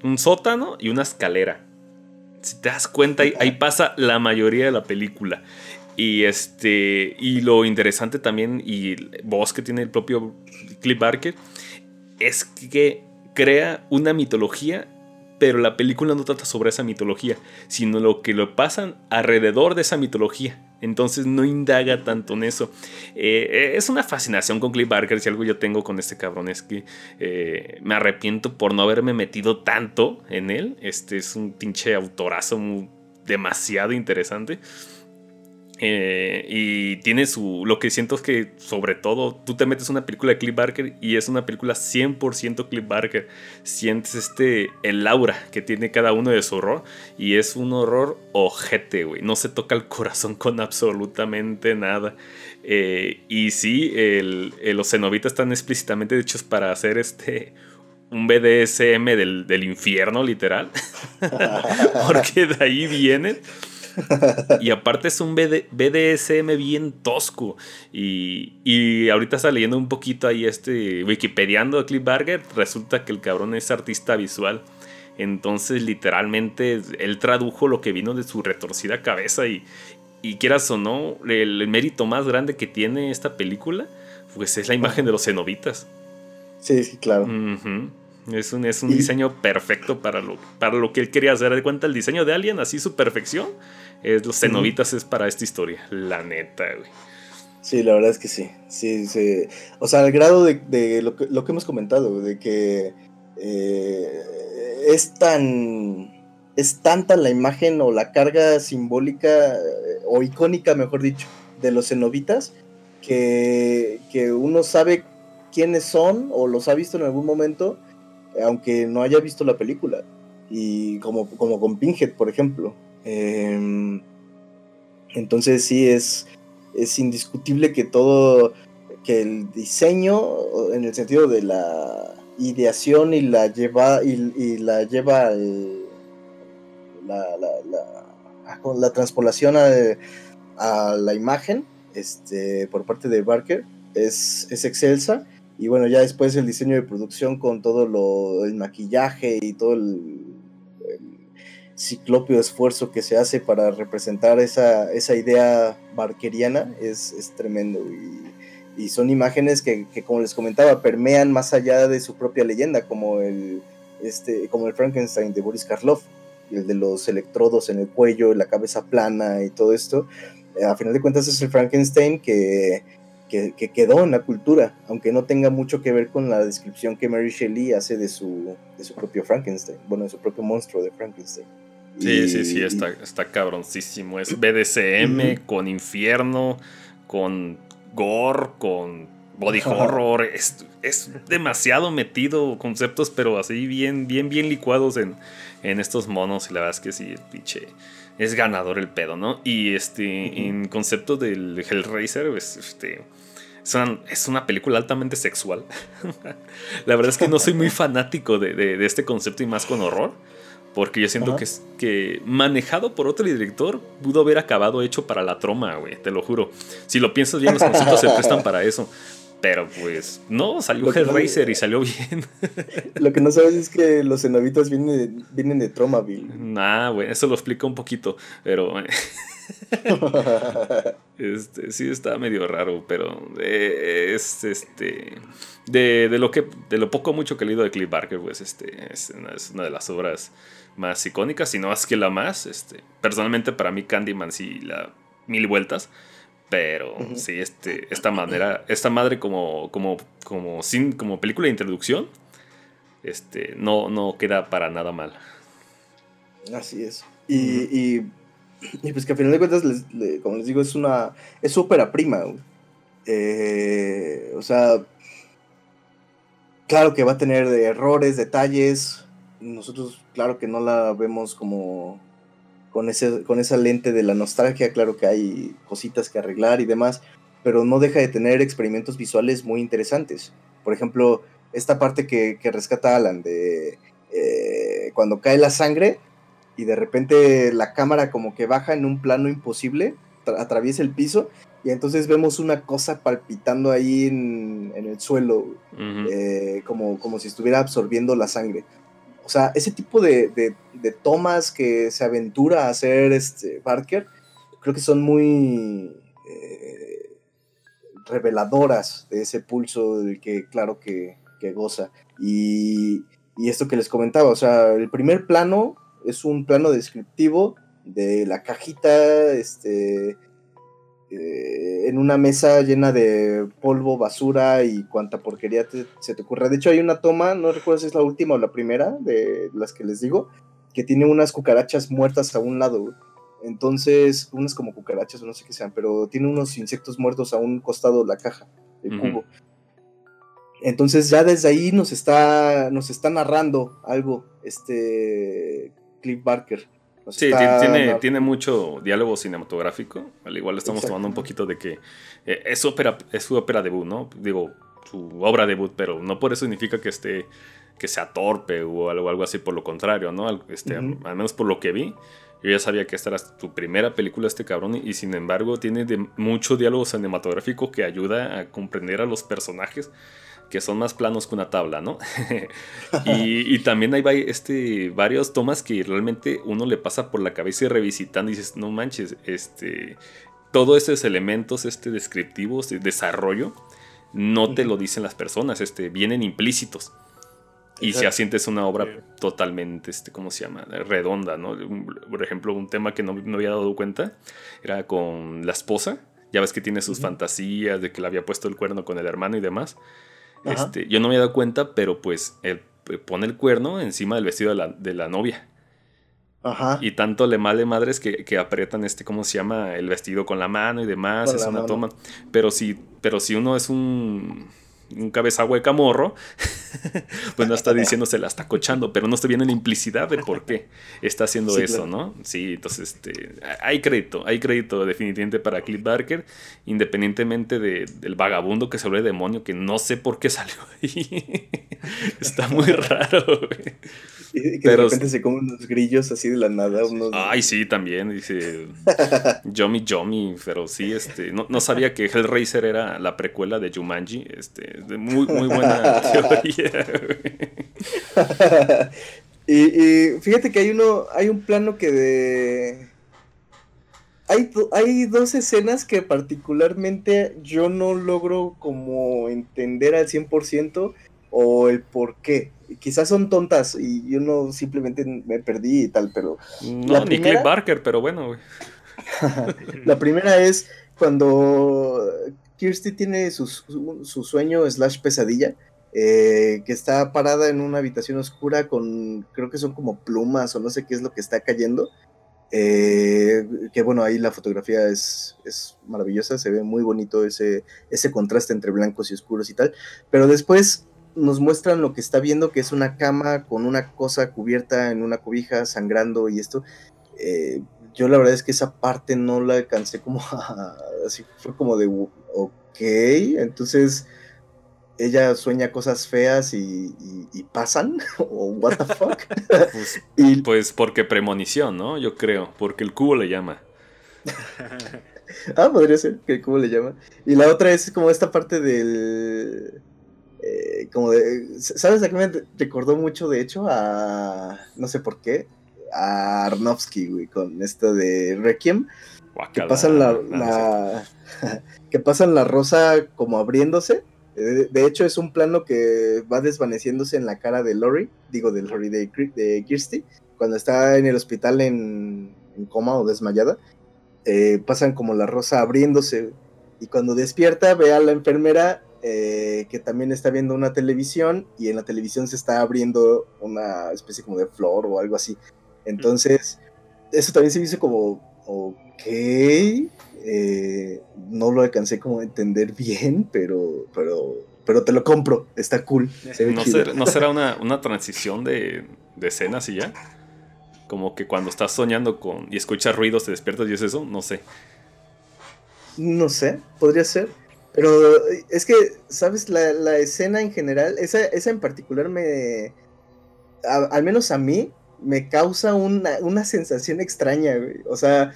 Un sótano y una escalera. Si te das cuenta, ahí, ahí, pasa la mayoría de la película. Y este. Y lo interesante también, y voz que tiene el propio Cliff Barker, es que crea una mitología. Pero la película no trata sobre esa mitología, sino lo que lo pasan alrededor de esa mitología. Entonces no indaga tanto en eso. Eh, es una fascinación con Cliff Barker. Si algo yo tengo con este cabrón es que eh, me arrepiento por no haberme metido tanto en él. Este es un pinche autorazo muy, demasiado interesante. Eh, y tiene su. Lo que siento es que, sobre todo, tú te metes una película de Cliff Barker y es una película 100% Cliff Barker. Sientes este. El aura que tiene cada uno de su horror. Y es un horror ojete, güey. No se toca el corazón con absolutamente nada. Eh, y sí, el, el, los cenobitas están explícitamente hechos para hacer este un BDSM del, del infierno, literal. Porque de ahí vienen. Y aparte es un BD, BDSM bien tosco. Y, y, ahorita está leyendo un poquito ahí este Wikipediando a Cliff Barker. Resulta que el cabrón es artista visual. Entonces, literalmente, él tradujo lo que vino de su retorcida cabeza y, y quieras o no, el, mérito más grande que tiene esta película, pues es la imagen de los cenobitas. Sí, sí, claro. Es un, es un diseño perfecto para lo, para lo que él quería hacer. De cuenta, el diseño de Alien, así su perfección, es, los cenobitas es para esta historia. La neta, güey. Sí, la verdad es que sí. Sí, sí. O sea, al grado de, lo, que, lo, que, hemos comentado, de que eh, es tan. Es tanta la imagen o la carga simbólica eh, o icónica, mejor dicho, de los cenobitas, que, que uno sabe quiénes son o los ha visto en algún momento aunque no haya visto la película. Y como, como con Pinhead, por ejemplo. Em, entonces sí es, es indiscutible que todo, que el diseño, en el sentido de la ideación y la lleva, y, la lleva la, la, la, la, transpolación a, la imagen este, por parte de Barker es, es excelsa y bueno, ya después el diseño de producción con todo lo, el maquillaje y todo el, ciclopio esfuerzo que se hace para representar esa, esa idea barqueriana es, es tremendo. Y, y, son imágenes que, que, como les comentaba, permean más allá de su propia leyenda, como el, este, como el Frankenstein de Boris Karloff, el de los electrodos en el cuello, la cabeza plana y todo esto. A final de cuentas es el Frankenstein que que, quedó en la cultura, aunque no tenga mucho que ver con la descripción que Mary Shelley hace de su, de su propio Frankenstein, bueno, de su propio monstruo de Frankenstein. Sí, sí, sí, está, está cabroncísimo. Es BDSM con infierno, con gore, con body horror. Es, es, demasiado metido conceptos, pero así bien, bien, bien licuados en, en estos monos. Y la verdad es que sí, el pinche es ganador el pedo, ¿no? Y este, en concepto del Hellraiser, pues, este, es una, película altamente sexual. la verdad es que no soy muy fanático de, este concepto y más con horror. Porque yo siento que, que manejado por otro director pudo haber acabado hecho para la troma, güey, te lo juro. Si lo piensas bien, los conceptos se prestan para eso. Pero pues, no, salió Hellraiser y salió bien. Lo que no sabes es que los cenobitas vienen de, vienen de Tromaville. Nah, güey, eso lo explica un poquito, pero. este, sí está medio raro, pero eh, es este. De, lo que. De lo poco mucho que he leído de Cliff Barker, pues este. Es una, de las obras más icónicas, si no es que la más. Este. Personalmente, para mí, Candyman sí la mil vueltas. Pero sí, este, esta manera, esta madre como, como, como, sin, como película de introducción, este, no, no queda para nada mal. Así es. Y, y, pues que a final de cuentas, como les digo, es una, es ópera prima. Eh, o sea, claro que va a tener errores, detalles. Nosotros, claro que no la vemos como con, ese, con esa lente de la nostalgia, claro que hay cositas que arreglar y demás, pero no deja de tener experimentos visuales muy interesantes. Por ejemplo, esta parte que, rescata Alan de eh, cuando cae la sangre y de repente la cámara como que baja en un plano imposible, atraviesa el piso y entonces vemos una cosa palpitando ahí en, el suelo, eh, como, como si estuviera absorbiendo la sangre. O sea, ese tipo de, tomas que se aventura a hacer este Barker, creo que son muy eh, reveladoras de ese pulso del que, claro, que, goza. Y, y, esto que les comentaba, o sea, el primer plano es un plano descriptivo de la cajita, este, eh, en una mesa llena de polvo, basura y cuanta porquería se te ocurra. De hecho, hay una toma, no recuerdo si es la última o la primera de las que les digo, que tiene unas cucarachas muertas a un lado. Entonces, unas como cucarachas o no sé qué sean, pero tiene unos insectos muertos a un costado de la caja, el cubo. Entonces ya desde ahí nos está, nos está narrando algo, este Cliff Barker sí, tiene, tiene mucho diálogo cinematográfico. Al igual estamos tomando un poquito de que eh, es, ópera, es su ópera debut, ¿no? Digo, su obra debut, pero no por eso significa que esté que sea torpe o algo, algo así, por lo contrario, ¿no? Este, Al menos por lo que vi, Yo ya sabía que esta era tu primera película, este cabrón, y, sin embargo tiene de mucho diálogo cinematográfico que ayuda a comprender a los personajes que son más planos que una tabla, ¿no? y, también hay este, varios tomas que realmente uno le pasa por la cabeza y revisitando y dices, no manches, este, todos estos elementos este, descriptivos de desarrollo no te lo dicen las personas, este, vienen implícitos. Y si asientes una obra totalmente, este, ¿cómo se llama? Redonda, ¿no? Por ejemplo, un tema que no me había dado cuenta era con la esposa. Ya ves que tiene sus fantasías de que le había puesto el cuerno con el hermano y demás. Este, yo no me había dado cuenta, pero pues él eh, pone el cuerno encima del vestido de la, de la novia. Ajá. Y tanto le male madres que, que, aprietan este, ¿cómo se llama? El vestido con la mano y demás. es una toma. Pero si, pero si uno es un un cabeza hueca morro, pues no está diciendo se la está cochando, pero no está viendo la implicidad de por qué está haciendo eso, ¿no? Sí, entonces este, hay crédito, hay crédito definitivamente para Cliff Barker, independientemente del vagabundo que se vuelve demonio, que no sé por qué salió ahí. está muy raro, Y que de repente se comen unos grillos así de la nada. Ay, sí, también, dice Yomi Yomi, pero sí, este, no, no sabía que Hellraiser era la precuela de Jumanji, este, muy, muy buena teoría. y, fíjate que hay uno, hay un plano que de... Hay, hay dos escenas que particularmente yo no logro como entender al 100% o el por qué. Quizás son tontas y yo no simplemente me perdí y tal, pero... No, ni Cliff Barker, pero bueno, la primera es cuando Kirsty tiene su, sueño slash pesadilla, eh, que está parada en una habitación oscura con, creo que son como plumas o no sé qué es lo que está cayendo. Eh, que bueno, ahí la fotografía es, es, maravillosa, se ve muy bonito ese, ese contraste entre blancos y oscuros y tal, pero después nos muestran lo que está viendo, que es una cama con una cosa cubierta en una cobija, sangrando y esto. Eh, yo la verdad es que esa parte no la alcancé como así fue como de ok, entonces ella sueña cosas feas y, pasan, o what the fuck. Pues, y, pues porque premonición, ¿no? Yo creo, porque el cubo le llama. ah, podría ser que el cubo le llama. Y la otra es como esta parte del... Eh, como de... ¿Sabes a qué me recordó mucho, de hecho? A... No sé por qué a Arnowski, güey, con esto de Requiem. que pasan la, que pasan la rosa como abriéndose. De, hecho, es un plano que va desvaneciéndose en la cara de Lori, digo, de Lori de, de Kirsty, cuando está en el hospital en, coma o desmayada. Eh, pasan como la rosa abriéndose. Y cuando despierta, ve a la enfermera eh, que también está viendo una televisión y en la televisión se está abriendo una especie como de flor o algo así. Entonces, eso también se hizo como, ok, eh, no lo alcancé como a entender bien, pero, pero, pero te lo compro, está cool. ¿No, será una, una transición de, de, escenas y ya? Como que cuando estás soñando con y escuchas ruidos te despiertas y es eso, no sé. No sé, podría ser. Pero es que, ¿sabes? La, la escena en general, esa, esa en particular me... al menos a mí, me causa una, sensación extraña, güey. O sea,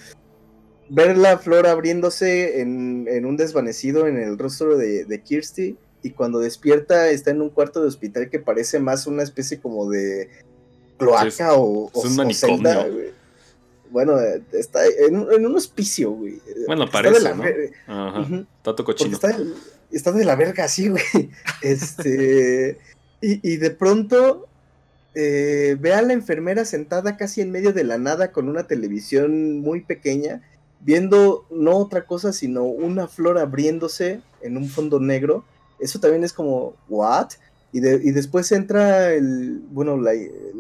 ver la flor abriéndose en, un desvanecido en el rostro de, de, Kirsty y cuando despierta está en un cuarto de hospital que parece más una especie como de cloaca o, es un manicomio. Bueno, está en, un hospicio, güey. Bueno, parece, ¿no? Ajá. Tato cochino. Está, está, de la verga así, güey. Este... y, y de pronto eh, ve a la enfermera sentada casi en medio de la nada con una televisión muy pequeña, viendo no otra cosa sino una flor abriéndose en un fondo negro. Eso también es como, ¿what? Y, después entra el, bueno, la,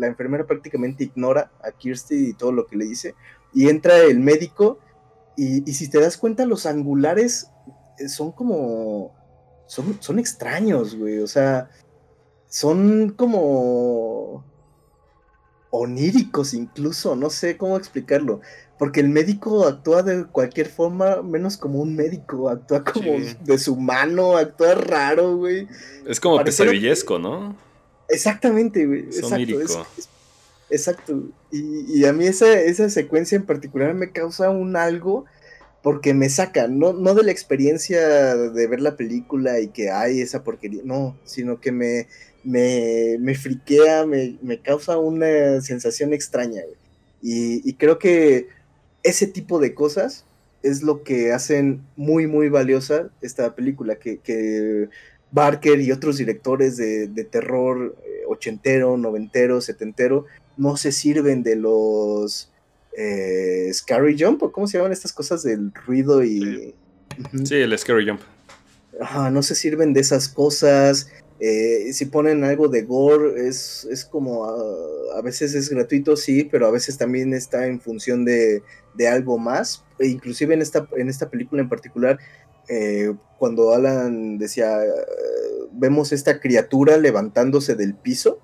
enfermera prácticamente ignora a Kirsty y todo lo que le dice, y entra el médico, y, si te das cuenta, los angulares eh, son como, son, son extraños, güey, o sea, son como oníricos incluso, no sé cómo explicarlo, porque el médico actúa de cualquier forma menos como un médico, actúa como de su mano, actúa raro, güey. Es como pesadillesco, ¿no? Exactamente, güey. Es exacto. exacto. Y, a mí esa, esa secuencia en particular me causa un algo porque me saca, no, no de la experiencia de ver la película y que hay esa porquería, no, sino que me, me, me friquea, me, me, causa una sensación extraña. Y, y, creo que ese tipo de cosas es lo que hacen muy, muy valiosa esta película, que, que Barker y otros directores de, de terror eh, ochentero, noventero, setentero, no se sirven de los eh, Scary Jump, o cómo se llaman estas cosas del ruido y... Sí, el Scary Jump. Ajá, no se sirven de esas cosas. Eh, si ponen algo de gore, es, es como ah, a veces es gratuito, sí, pero a veces también está en función de, de algo más. E inclusive en esta, en esta película en particular, eh, cuando Alan decía, vemos esta criatura levantándose del piso,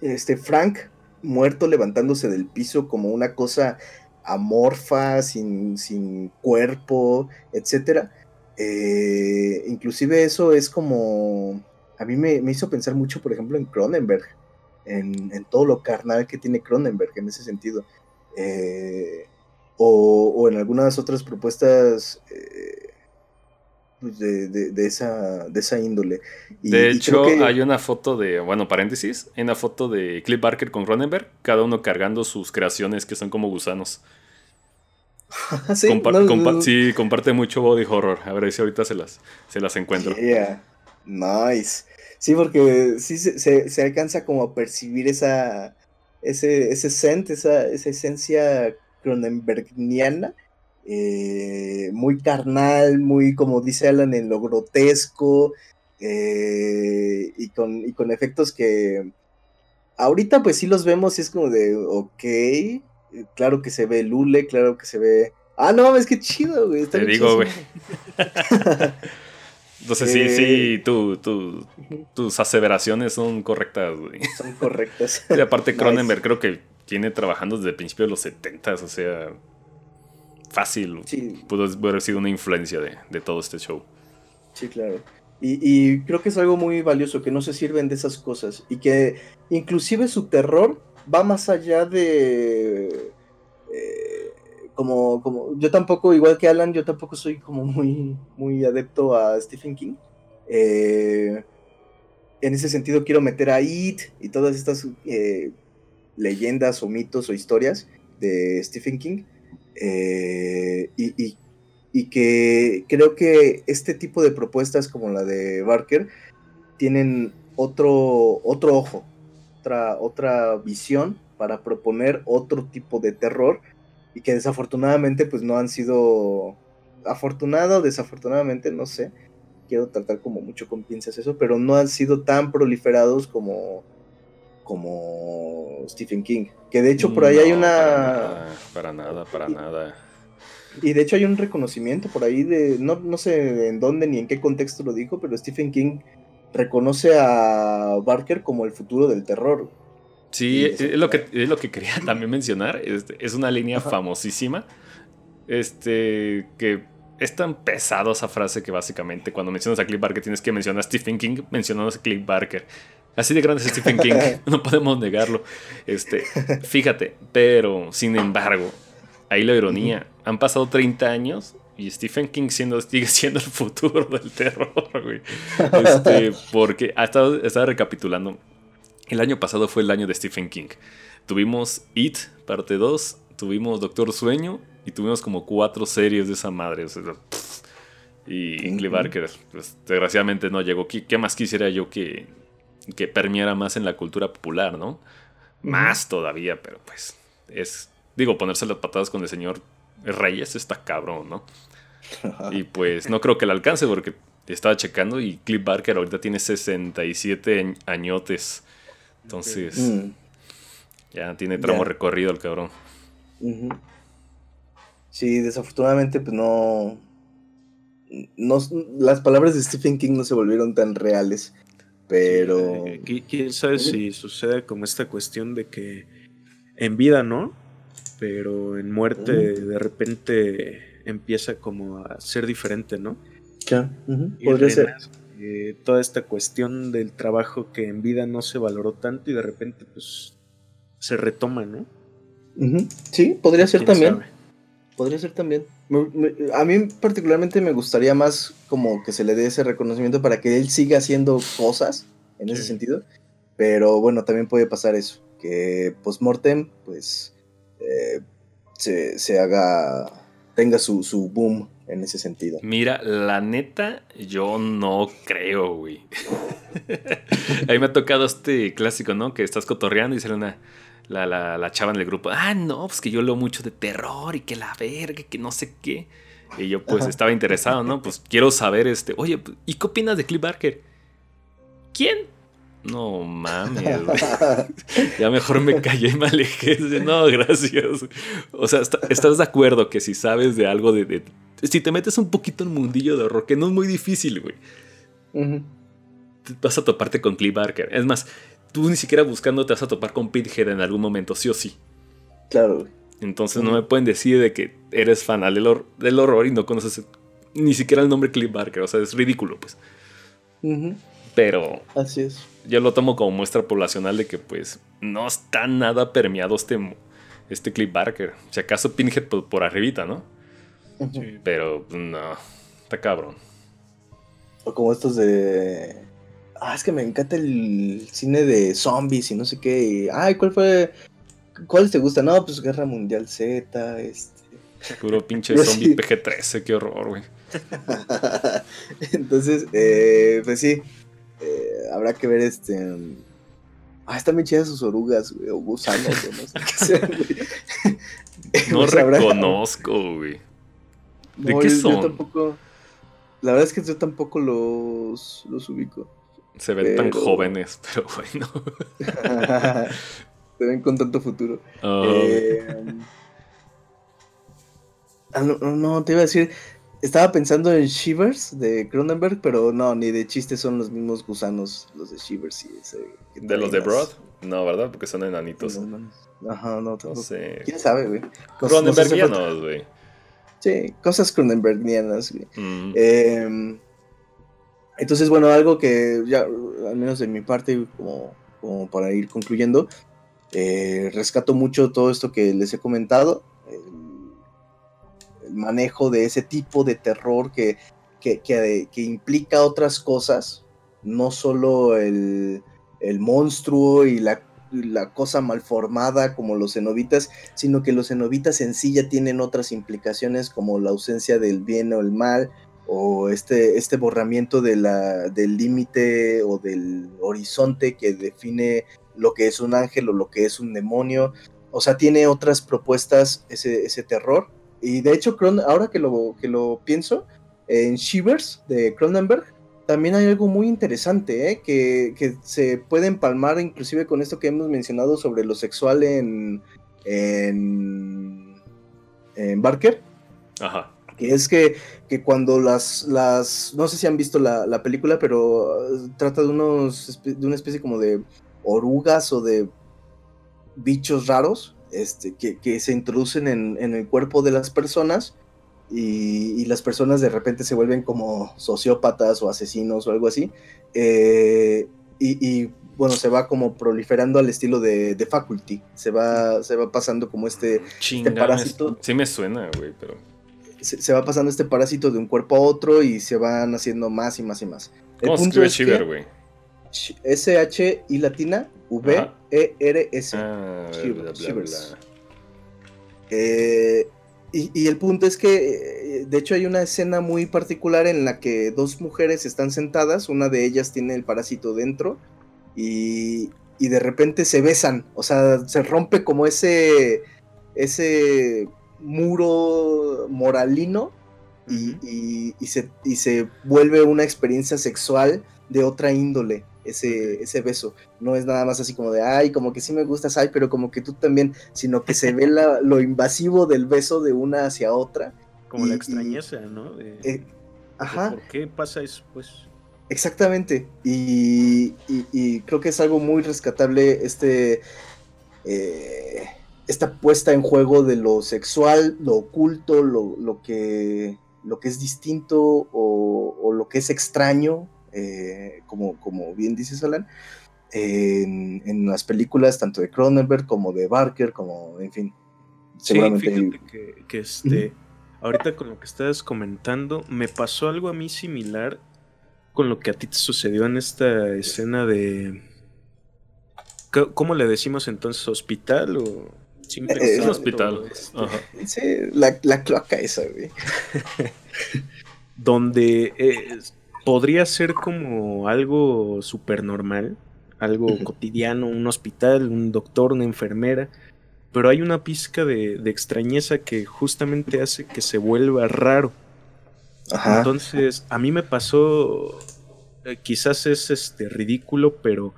este Frank muerto levantándose del piso como una cosa amorfa, sin, sin cuerpo, etc. Eh, inclusive eso es como... A mí me, hizo pensar mucho, por ejemplo, en Cronenberg, en, todo lo carnal que tiene Cronenberg en ese sentido. Eh, o, en algunas otras propuestas eh, pues, de, esa, de esa índole. de hecho, hay una foto de, bueno, paréntesis, hay una foto de Cliff Barker con Cronenberg, cada uno cargando sus creaciones que son como gusanos. ¿Sí? sí, comparte mucho body horror. A ver si ahorita se las, se las encuentro. Yeah. Nice. Sí, porque sí se, se, alcanza como a percibir esa, ese, ese scent, esa, esa esencia cronenbergiana eh, muy carnal, muy, como dice Alan, en lo grotesco, eh, y, con, y con efectos que ahorita pues sí los vemos y es como de, ok, claro que se ve Lule, claro que se ve... Ah, no, es que chido, güey. Te digo, güey. Entonces sí, sí, tus aseveraciones son correctas, güey. Son correctas. Y aparte Cronenberg creo que tiene trabajando desde el principio de los 70, o sea, fácil pudo haber sido una influencia de, todo este show. Sí, claro. Y, creo que es algo muy valioso, que no se sirven de esas cosas. Y que inclusive su terror va más allá de... Eh, como, como yo tampoco, igual que Alan, yo tampoco soy como muy, muy adepto a Stephen King. Eh, en ese sentido quiero meter a It y todas estas eh, leyendas o mitos o historias de Stephen King eh, y, que creo que este tipo de propuestas como la de Barker tienen otro, otro ojo, otra, otra visión para proponer otro tipo de terror y que desafortunadamente pues no han sido afortunado o desafortunadamente no sé quiero tratar como mucho con pinzas eso pero no han sido tan proliferados como como Stephen King. Que de hecho por ahí hay una... Para nada, para nada. Y de hecho hay un reconocimiento por ahí de, no, no sé en dónde ni en qué contexto lo dijo, pero Stephen King reconoce a Barker como el futuro del terror. Sí, es, lo que, es lo que quería también mencionar. Es, una línea famosísima. Este, que es tan pesado esa frase que básicamente cuando mencionas a Cliff Barker tienes que mencionar a Stephen King mencionando a Cliff Barker. Así de grande es Stephen King, no podemos negarlo. Este, fíjate, pero sin embargo, ahí la ironía. Han pasado 30 años y Stephen King siendo, sigue siendo el futuro del terror, güey. Este, porque ha estado, estaba recapitulando. El año pasado fue el año de Stephen King. Tuvimos It, parte 2, tuvimos Doctor Sueño y tuvimos como cuatro series de esa madre. y Ingrid Barker, pues, desgraciadamente no llegó. ¿Qué más quisiera yo que, que permeara más en la cultura popular, ¿no? Más todavía, pero pues es, digo, ponerse las patadas con el señor Reyes está cabrón, ¿no? y pues no creo que le alcance porque estaba checando y Cliff Barker ahorita tiene 67 añotes. Entonces, mm. ya tiene tramo recorrido el cabrón. Sí, desafortunadamente, pues no, no. Las palabras de Stephen King no se volvieron tan reales. Pero. ¿Quién sabe si sucede como esta cuestión de que en vida no, pero en muerte de repente empieza como a ser diferente, ¿no? Ya, podría ser. eh, toda esta cuestión del trabajo que en vida no se valoró tanto y de repente pues se retoma, ¿no? Sí, podría ser ¿Quién también. sabe? Podría ser también. Me- me- a mí particularmente me gustaría más como que se le dé ese reconocimiento para que él siga haciendo cosas en ese sentido. Pero bueno, también puede pasar eso, que post-mortem pues eh, se, se haga, tenga su, su boom en ese sentido. Mira, la neta, yo no creo, güey. A mí me ha tocado este clásico, ¿no? Que estás cotorreando y sale una. La, la, la chava en el grupo. Ah, no, pues que yo leo mucho de terror y que la verga, que no sé qué. Y yo, pues, Ajá. estaba interesado, ¿no? Pues quiero saber, este. Oye, ¿y qué opinas de Cliff Barker? ¿Quién? No mames, güey. Ya mejor me callé y me alejé. No, gracias. O sea, está- ¿estás de acuerdo que si sabes de algo de, de- Si te metes un poquito en el mundillo de horror, que no es muy difícil, güey. Te- Vas a toparte con Cliff Barker. Es más, tú ni siquiera buscando te vas a topar con Pinhead en algún momento, sí o sí. Claro, güey. Entonces no me pueden decir de que eres fan del, hor- del horror y no conoces ni siquiera el nombre Cliff Barker. O sea, es ridículo, pues. Ujú. Pero Así es. yo lo tomo como muestra poblacional de que pues no está nada permeado este, este Cliff Barker. Si acaso Pinhead por, por arribita, ¿no? Pero no, está cabrón. O como estos de. Ah, es que me encanta el cine de zombies y no sé qué. y, Ay, ¿cuál fue? ¿Cuáles te gustan? No, pues Guerra Mundial Z, este. Puro pinche zombie sí. PG-13, qué horror, güey. Entonces, eh, pues sí. Habrá que ver este. um, Ah, están bien chidas sus orugas, güey, o gusanos, o no sé qué sean, güey. No Pues habrá- reconozco, güey. ¿De No, qué yo- yo son? tampoco. La verdad es que yo tampoco los, los ubico. Se ven tan Pero- jóvenes, pero bueno. Se ven con tanto futuro. Ah, Eh, ah, no, no, no, te iba a decir. Estaba pensando en Shivers de Cronenberg, pero no, ni de chiste son los mismos gusanos, los de Shivers y ese. ¿De los de Broad? No, ¿verdad? Porque son enanitos. las manos. Ajá, no, No sé. ¿Quién sabe, güey? Cronenbergianos, güey. Sí, cosas Cronenbergianas, güey. Mm. Eh, entonces, bueno, algo que ya, al menos de mi parte, como, como para ir concluyendo, eh, rescato mucho todo esto que les he comentado, manejo de ese tipo de terror que, que, que- implica otras cosas, no solo el, el monstruo y la, la cosa malformada como los cenobitas, sino que los cenobitas en sí ya tienen otras implicaciones como la ausencia del bien o el mal, o este, este borramiento de la, del límite o del horizonte que define lo que es un ángel o lo que es un demonio. O sea, tiene otras propuestas ese, ese terror. Y de hecho, Cron- ahora que lo, que lo pienso, en Shivers de Cronenberg, también hay algo muy interesante, ¿eh? que, que se puede empalmar inclusive con esto que hemos mencionado sobre lo sexual en, en, en Barker Ajá. que es que, que cuando las, las, no sé si han visto la, la película, pero uh, trata de, unos, de una especie como de orugas o de bichos raros este, que, que se introducen en, en el cuerpo de las personas y, y las personas de repente se vuelven como sociópatas o asesinos o algo así. eh, y, y, bueno, se va como proliferando al estilo de, de Faculty. Se va, se va pasando como este, Chinga. me- parásito. Sí me suena, güey, pero. se, se va pasando este parásito de un cuerpo a otro y se van haciendo más y más y más. El ¿Cómo se punto escribe es Shiver, güey? S-H I latina V-E-R-S. Ah, bla, Shiver, bla, bla, Shivers. bla. Eh, y, y el punto es que, eh, de hecho, hay una escena muy particular en la que dos mujeres están sentadas, una de ellas tiene el parásito dentro y, y de repente se besan, o sea, se rompe como ese, ese muro moralino y, y- y se, y se vuelve una experiencia sexual de otra índole. Ese, ese beso no es nada más así como de ay, como que sí me gustas, ay, pero como que tú también, sino que se ve la- lo invasivo del beso de una hacia otra. Como Y- la y- extrañeza, ¿no? De- Eh, de ajá, ¿Por qué pasa eso? Pues exactamente. Y, y- y creo que es algo muy rescatable este. eh, esta puesta en juego de lo sexual, lo oculto, lo, lo que, lo que es distinto o, o lo que es extraño, eh, como, como bien dices Alan, en, en, las películas tanto de Cronenberg como de Barker, como, en fin. Seguramente sí, fíjate que, este, ahorita con lo que estabas comentando, me pasó algo a mí similar con lo que a ti te sucedió en esta escena de... ¿Cómo le decimos entonces? ¿Hospital o...? es un hospital. Este, sí, la, la, cloaca esa, güey. Donde eh, podría ser como algo súper normal, algo cotidiano, un hospital, un doctor, una enfermera, pero hay una pizca de, extrañeza que justamente hace que se vuelva raro. Entonces, a mí me pasó, eh, quizás es este ridículo, pero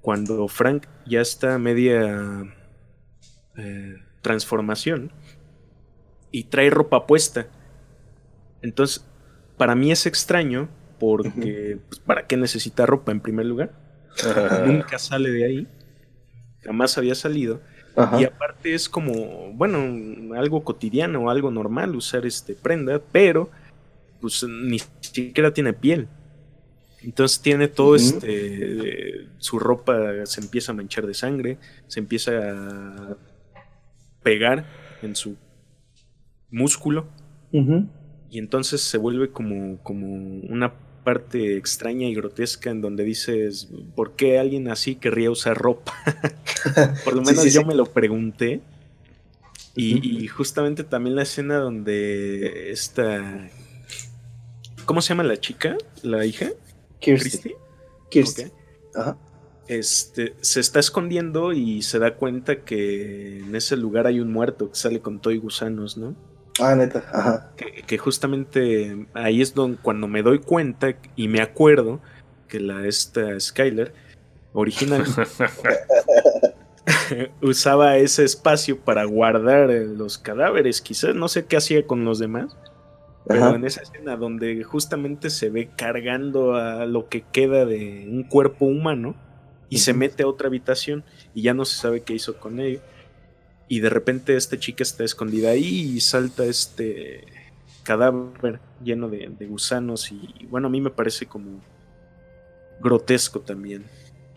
cuando Frank ya está media eh, transformación y trae ropa puesta. Entonces, para mí es extraño porque, pues, ¿para qué necesita ropa en primer lugar? Nunca sale de ahí, jamás había salido. Y aparte es como, bueno, algo cotidiano, algo normal usar este prenda, pero pues ni siquiera tiene piel. Entonces tiene todo este, su ropa se empieza a manchar de sangre, se empieza a pegar en su músculo. Y entonces se vuelve como, como una parte extraña y grotesca en donde dices, ¿por qué alguien así querría usar ropa? Por lo menos yo me lo pregunté. Y, justamente también la escena donde esta... ¿Cómo se llama la chica? ¿La hija? Kirsty. Kirsty. Ajá este, se está escondiendo y se da cuenta que en ese lugar hay un muerto que sale con todo y gusanos, ¿no? Ah, neta, ajá. Que, justamente ahí es donde cuando me doy cuenta y me acuerdo que la esta Skyler original usaba ese espacio para guardar los cadáveres, quizás no sé qué hacía con los demás. Pero en esa escena donde justamente se ve cargando a lo que queda de un cuerpo humano, y se mete a otra habitación y ya no se sabe qué hizo con ello. Y de repente esta chica está escondida ahí y salta este cadáver lleno de, gusanos y bueno, a mí me parece como grotesco también.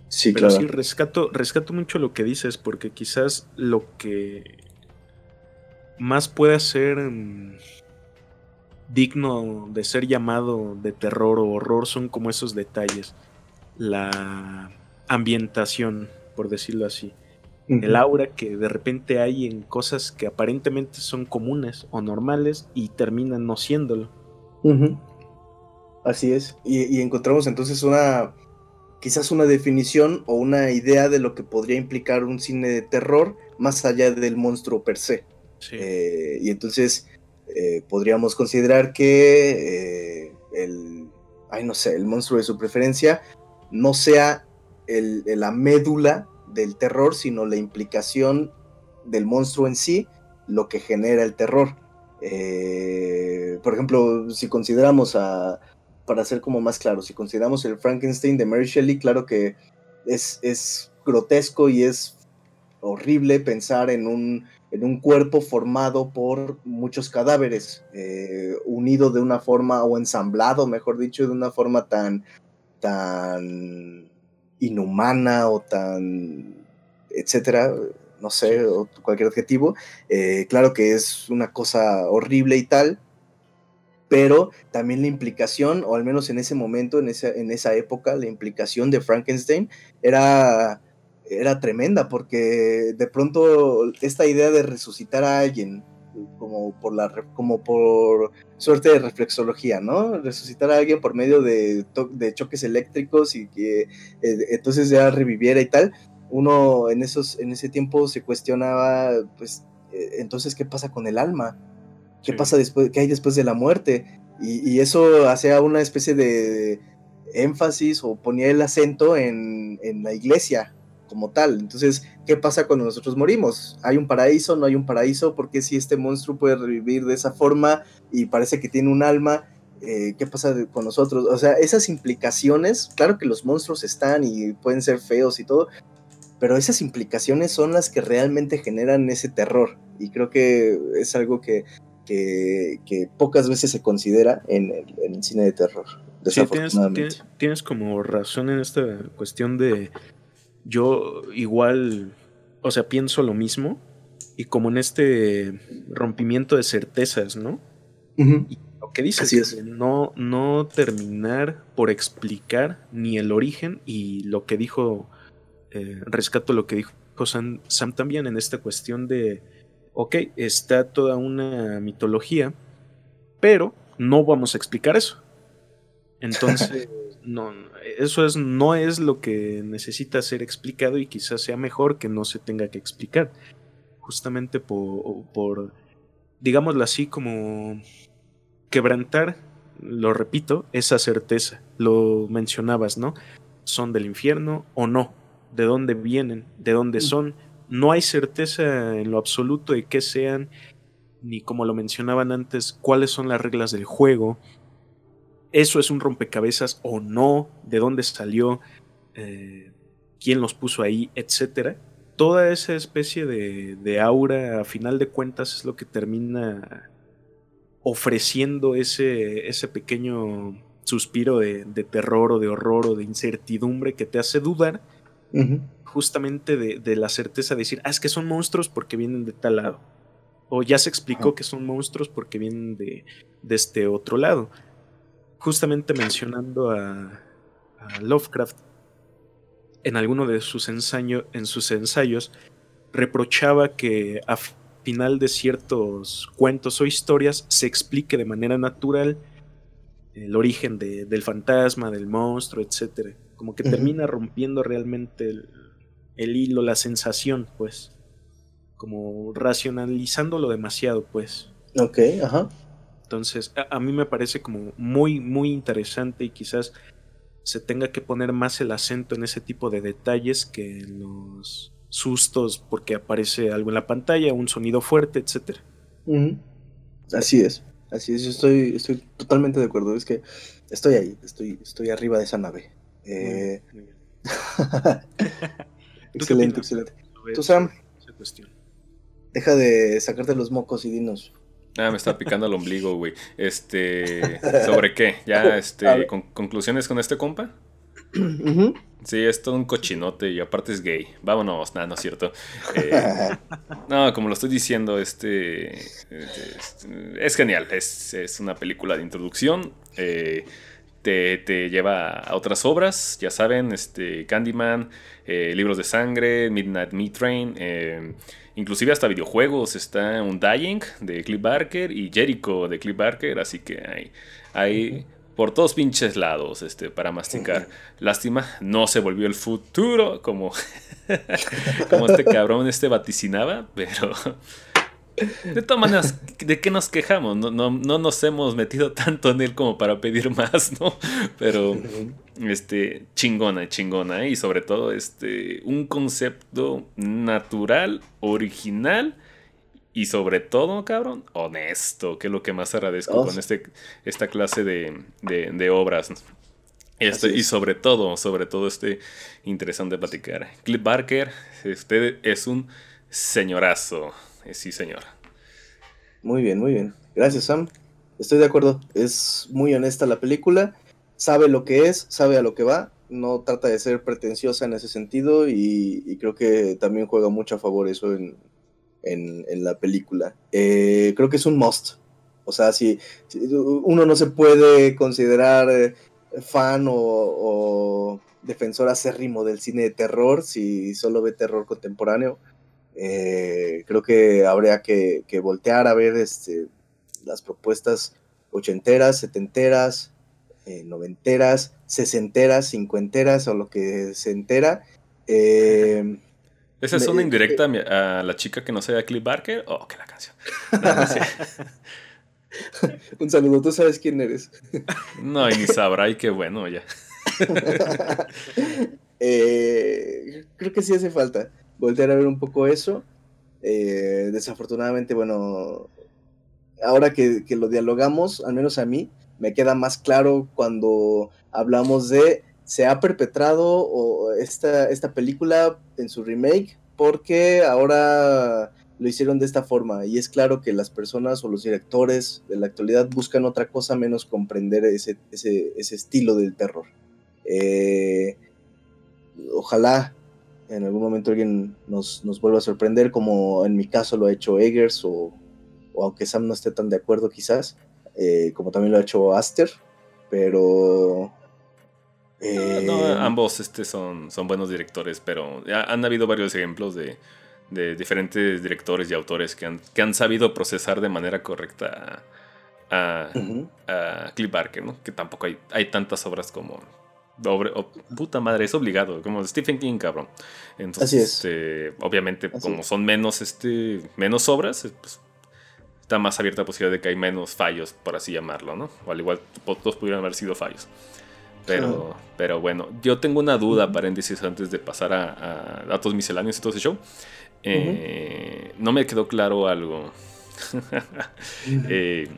Sí, Pero claro. sí, rescato, rescato mucho lo que dices porque quizás lo que más puede ser mm, digno de ser llamado de terror o horror son como esos detalles. La ambientación, por decirlo así. El aura que de repente hay en cosas que aparentemente son comunes o normales y terminan no siéndolo. Así es. Y, encontramos entonces una, quizás una definición o una idea de lo que podría implicar un cine de terror más allá del monstruo per se. Eh, y entonces eh, podríamos considerar que eh, el, ay no sé, el monstruo de su preferencia no sea la médula del terror, sino la implicación del monstruo en sí, lo que genera el terror. Eh, por ejemplo, si consideramos a, para ser como más claro, si consideramos el Frankenstein de Mary Shelley, claro que es, es grotesco y es horrible pensar en un, en un cuerpo formado por muchos cadáveres, eh, unido de una forma, o ensamblado, mejor dicho, de una forma tan, tan inhumana o tan, etcétera, no sé, o cualquier adjetivo. Eh, claro que es una cosa horrible y tal, pero también la implicación, o al menos en ese momento, en esa, en esa época, la implicación de Frankenstein era, era tremenda, porque de pronto esta idea de resucitar a alguien, como por la como por suerte de reflexología, ¿no? Resucitar a alguien por medio de, de choques eléctricos y que eh, entonces ya reviviera y tal. Uno en esos en ese tiempo se cuestionaba, pues, eh, entonces qué pasa con el alma, qué pasa después, qué hay después de la muerte y, y eso hacía una especie de énfasis o ponía el acento en, en la iglesia, como tal. Entonces, ¿qué pasa cuando nosotros morimos? ¿Hay un paraíso? ¿No hay un paraíso? ¿Por qué si este monstruo puede revivir de esa forma y parece que tiene un alma? Eh, ¿Qué pasa con nosotros? O sea, esas implicaciones, claro que los monstruos están y pueden ser feos y todo, pero esas implicaciones son las que realmente generan ese terror. Y creo que es algo que, que, pocas veces se considera en el, cine de terror. Sí, tienes, tienes, como razón en esta cuestión de yo igual, o sea, pienso lo mismo y como en este rompimiento de certezas, ¿no? y lo que dices, es. no, no terminar por explicar ni el origen y lo que dijo, eh, rescato lo que dijo Sam, Sam también en esta cuestión de, ok, está toda una mitología, pero no vamos a explicar eso. Entonces, no, eso es, no es lo que necesita ser explicado y quizás sea mejor que no se tenga que explicar. Justamente por, por digámoslo así, como quebrantar, lo repito, esa certeza. Lo mencionabas, ¿no? ¿Son del infierno o no? ¿De dónde vienen? ¿De dónde mm. son? No hay certeza en lo absoluto de qué sean, ni como lo mencionaban antes, cuáles son las reglas del juego eso es un rompecabezas o no, de dónde salió, eh, quién los puso ahí, etcétera. Toda esa especie de, aura, a final de cuentas, es lo que termina ofreciendo ese, ese pequeño suspiro de, terror o de horror o de incertidumbre que te hace dudar justamente de, la certeza de decir, ah, es que son monstruos porque vienen de tal lado. O ya se explicó que son monstruos porque vienen de, de este otro lado justamente mencionando a, Lovecraft, en alguno de sus, ensayo, en sus ensayos, reprochaba que a final de ciertos cuentos o historias se explique de manera natural el origen del fantasma, del monstruo, etc. Como que termina rompiendo realmente el, el, hilo, la sensación, pues. Como racionalizándolo demasiado, pues. Ok, ajá. Entonces, a, mí me parece como muy, muy interesante y quizás se tenga que poner más el acento en ese tipo de detalles que en los sustos porque aparece algo en la pantalla, un sonido fuerte, etc. Así es, así es, yo estoy, estoy totalmente de acuerdo, es que estoy ahí, estoy, estoy arriba de esa nave. Eh, excelente, excelente. Tú, Sam, deja de sacarte los mocos y dinos, Ah, me está picando el ombligo, güey. Este, ¿sobre qué? ¿Ya, este, conclusiones con este compa? Sí, es todo un cochinote y aparte es gay. Vámonos, nada, no es cierto. Eh, no, como lo estoy diciendo, este, es, genial. Es, una película de introducción. Eh, te, te, lleva a otras obras, ya saben, este, Candyman, eh, Libros de Sangre, Midnight Meat Train. Inclusive hasta videojuegos está un Dying de Cliff Barker y Jericho de Cliff Barker, así que hay, hay por todos pinches lados este, para masticar. Lástima, no se volvió el futuro como, como este cabrón este vaticinaba, pero de todas maneras, ¿de qué nos quejamos? No, no, no, nos hemos metido tanto en él como para pedir más, ¿no? Pero, este, chingona, chingona, ¿eh? y sobre todo, este, un concepto natural, original, y sobre todo, cabrón, honesto, que es lo que más agradezco con este, esta clase de, de, obras. Este, y sobre todo, sobre todo, este interesante platicar. Cliff Barker, usted es un señorazo. Sí, señor. Muy bien, muy bien. Gracias, Sam. Estoy de acuerdo. Es muy honesta la película. Sabe lo que es, sabe a lo que va. No trata de ser pretenciosa en ese sentido y, creo que también juega mucho a favor eso en, la película. Eh, creo que es un must. O sea, si, uno no se puede considerar eh, fan o defensor acérrimo del cine de terror si solo ve terror contemporáneo eh, creo que habría que, voltear a ver este, las propuestas ochenteras, setenteras, eh, noventeras, sesenteras, cincuenteras o lo que se entera. Eh, ¿Esa es una indirecta a la chica que no sea Cliff Barker? Oh, que la canción. Un saludo, tú sabes quién eres. no, y ni sabrá, y qué bueno ya. creo que sí hace falta voltear a ver un poco eso. Eh, desafortunadamente, bueno, ahora que, lo dialogamos, al menos a mí, me queda más claro cuando hablamos de se ha perpetrado esta, esta película en su remake porque ahora lo hicieron de esta forma. Y es claro que las personas o los directores de la actualidad buscan otra cosa menos comprender ese, ese, ese estilo del terror. Eh, ojalá en algún momento alguien nos, nos, vuelva a sorprender, como en mi caso lo ha hecho Eggers, o, o aunque Sam no esté tan de acuerdo quizás, eh, como también lo ha hecho Aster, pero... Eh, no, ambos este, son, son buenos directores, pero han habido varios ejemplos de, de diferentes directores y autores que han, que han sabido procesar de manera correcta a, a, Cliff Barker, ¿no? Que tampoco hay, hay tantas obras como puta madre, es obligado, como Stephen King, cabrón. Entonces, este, obviamente, como son menos, este, menos obras, eh, pues, está más abierta la posibilidad de que hay menos fallos, por así llamarlo, ¿no? O al igual, todos pudieran haber sido fallos. Pero, pero bueno, yo tengo una duda, paréntesis, antes de pasar a, datos misceláneos y todo ese show. Eh, no me quedó claro algo. eh,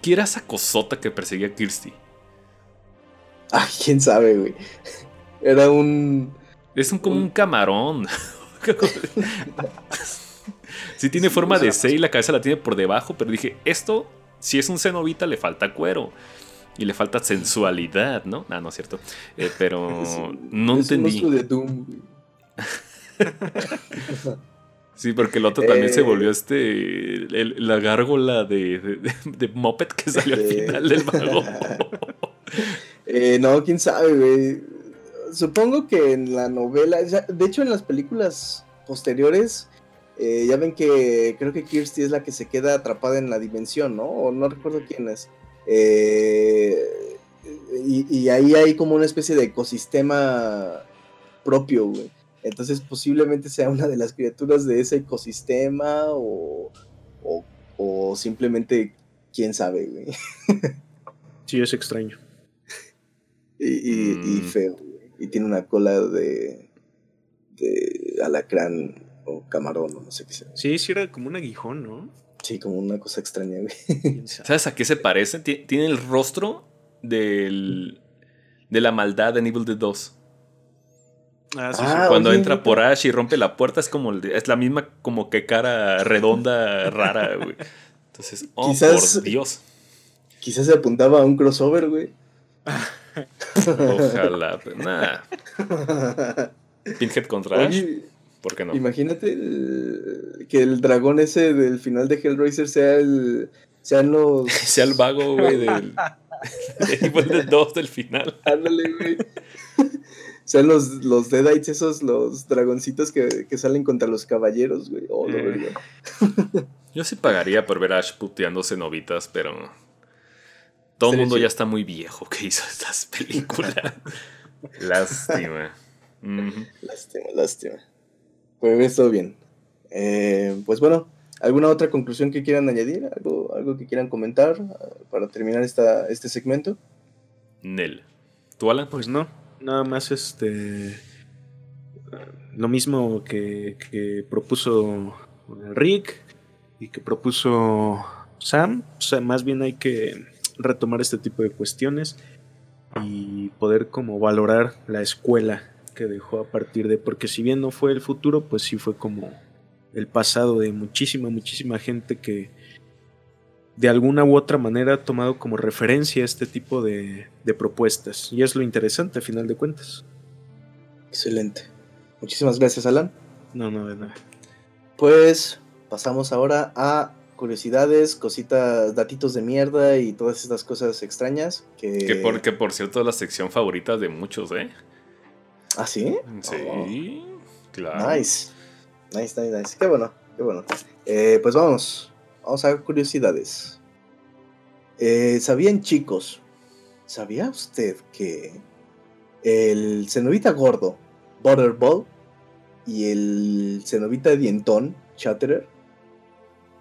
¿Quién era esa cosota que perseguía a Kirsty? Ay, quién sabe, güey. Era un. Es un, como un, camarón. sí tiene forma de C y la cabeza la tiene por debajo, pero dije, esto, si es un cenobita, le falta cuero. Y le falta sensualidad, ¿no? Ah, no es cierto. Eh, pero no entendí. de Doom. sí, porque el otro también se eh. volvió este. la gárgola de, de, de, Moped que salió al final del vago. Eh, no, quién sabe, güey. Supongo que en la novela, de hecho en las películas posteriores, eh, ya ven que creo que Kirsty es la que se queda atrapada en la dimensión, ¿no? O no recuerdo quién es. Eh, y, ahí hay como una especie de ecosistema propio, güey. Entonces posiblemente sea una de las criaturas de ese ecosistema o, o simplemente quién sabe, güey. Sí, es extraño. Y, mm. feo, Y tiene una cola de, de alacrán o camarón o no sé qué sea. Sí, sí era como un aguijón, ¿no? Sí, como una cosa extraña, güey. ¿Sabes a qué se parece? Tiene el rostro del, de la maldad de Evil Dead 2. Ah, sí, ah, Cuando entra por Ash y rompe la puerta es como es la misma como que cara redonda rara, güey. Entonces, oh por Dios. Quizás se apuntaba a un crossover, güey. Ojalá, pero nada. Pinhead contra Ash. ¿Por qué no? Imagínate que el dragón ese del final de Hellraiser sea el. Sean los. sea el vago, güey, del. del 2 del final. Ándale, güey. Sean los, los Deadites, esos, los dragoncitos que, que salen contra los caballeros, güey. Oh, eh. Yo sí pagaría por ver a Ash puteándose novitas, pero todo el mundo ya está muy viejo que hizo estas películas. lástima. Lástima, lástima. Pues todo bien. Eh, pues bueno, ¿alguna otra conclusión que quieran añadir? ¿Algo, algo que quieran comentar ah, para terminar esta, este segmento? Nel. ¿Tú, Alan? Pues no, nada más este. Lo mismo que, que propuso Rick y que propuso Sam. O sea, más bien hay que retomar este tipo de cuestiones y poder como valorar la escuela que dejó a partir de, porque si bien no fue el futuro, pues sí fue como el pasado de muchísima, muchísima gente que de alguna u otra manera ha tomado como referencia este tipo de, de propuestas. Y es lo interesante a final de cuentas. Excelente. Muchísimas gracias, Alan. No, no, de nada. Pues pasamos ahora a curiosidades, cositas, datitos de mierda y todas estas cosas extrañas. Que, que, por, por cierto es la sección favorita de muchos, ¿eh? ¿Ah, sí? Sí, oh. claro. Nice. Nice, nice, nice. Qué bueno, qué bueno. Eh, pues vamos, vamos a ver curiosidades. Eh, ¿Sabían chicos? ¿Sabía usted que el cenobita gordo, Butterball, y el cenobita dientón, Chatterer,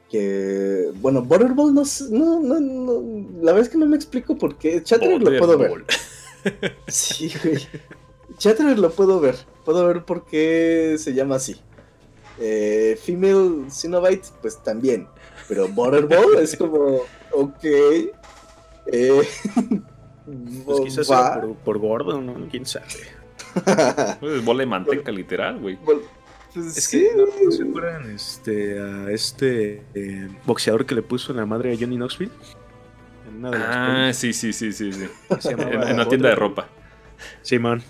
que bueno, Butterball no, no, no, no, la verdad es que no me explico por qué. Chatterer lo puedo ver. sí, güey. Chatterer lo puedo ver. Puedo ver por qué se llama así. Eh, female Cenobite, pues también. Pero Butterball es como, ok. Eh, pues quizás sea por, gordo, ¿no? ¿Quién sabe? Pues bola de manteca, literal, güey. Pues Es sí. que no, ¿no se acuerdan este, a este eh, boxeador que le puso la madre a Johnny Knoxville. En una de las Ah, sí, sí, sí, sí, sí. En, en una tienda de ropa. Simón.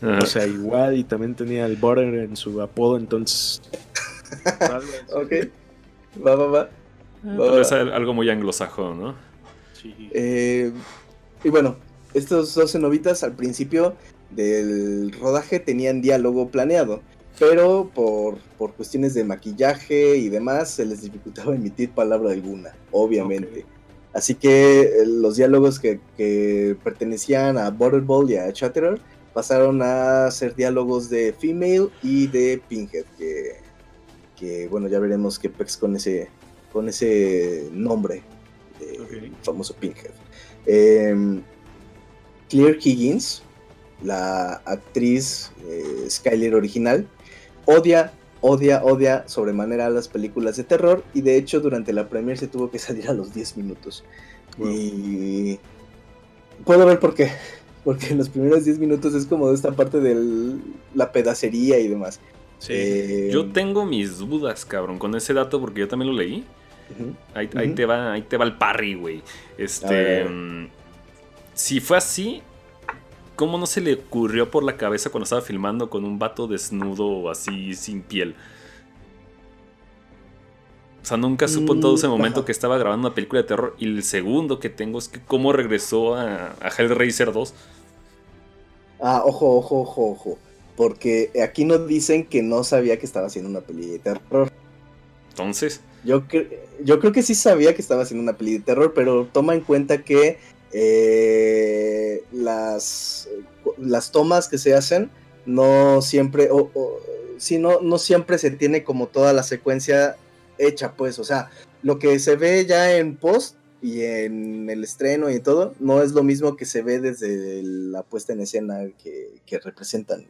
Ajá. O sea, igual y también tenía el Butter en su apodo, entonces. Ok. Va, va, va. Tal vez al- algo muy anglosajón, ¿no? Sí. Eh, y bueno, estos 12 novitas al principio del rodaje tenían diálogo planeado, pero por, por cuestiones de maquillaje y demás se les dificultaba emitir palabra alguna, obviamente. Así que eh, los diálogos que, que pertenecían a Butterball y a Chatterer pasaron a ser diálogos de Female y de Pinhead, que, que bueno, ya veremos qué pex con ese, con ese nombre, de famoso Pinhead. Em, Claire Higgins, la actriz eh, Skyler original, odia, odia, odia sobremanera las películas de terror y de hecho durante la premiere se tuvo que salir a los 10 minutos. Wow. Y puedo ver por qué. Porque en los primeros 10 minutos es como esta parte de la pedacería y demás. Sí. Eh, Yo tengo mis dudas, cabrón, con ese dato porque yo también lo leí. Ahí, te va, ahí te va el parry, güey. Este. mm, Si fue así, ¿cómo no se le ocurrió por la cabeza cuando estaba filmando con un vato desnudo o así sin piel? O sea, nunca supo en todo ese Mm, momento ajá. que estaba grabando una película de terror. Y el segundo que tengo es que cómo regresó a, a Hellraiser 2. Ah, ojo, ojo, ojo, ojo. Porque aquí nos dicen que no sabía que estaba haciendo una peli de terror. Entonces, Yo, cre- yo creo que sí sabía que estaba haciendo una peli de terror, pero toma en cuenta que eh, las, las tomas que se hacen no siempre, o, no, no siempre se tiene como toda la secuencia hecha, pues, o sea, lo que se ve ya en post y en el estreno y todo, no es lo mismo que se ve desde la puesta en escena que, que representan.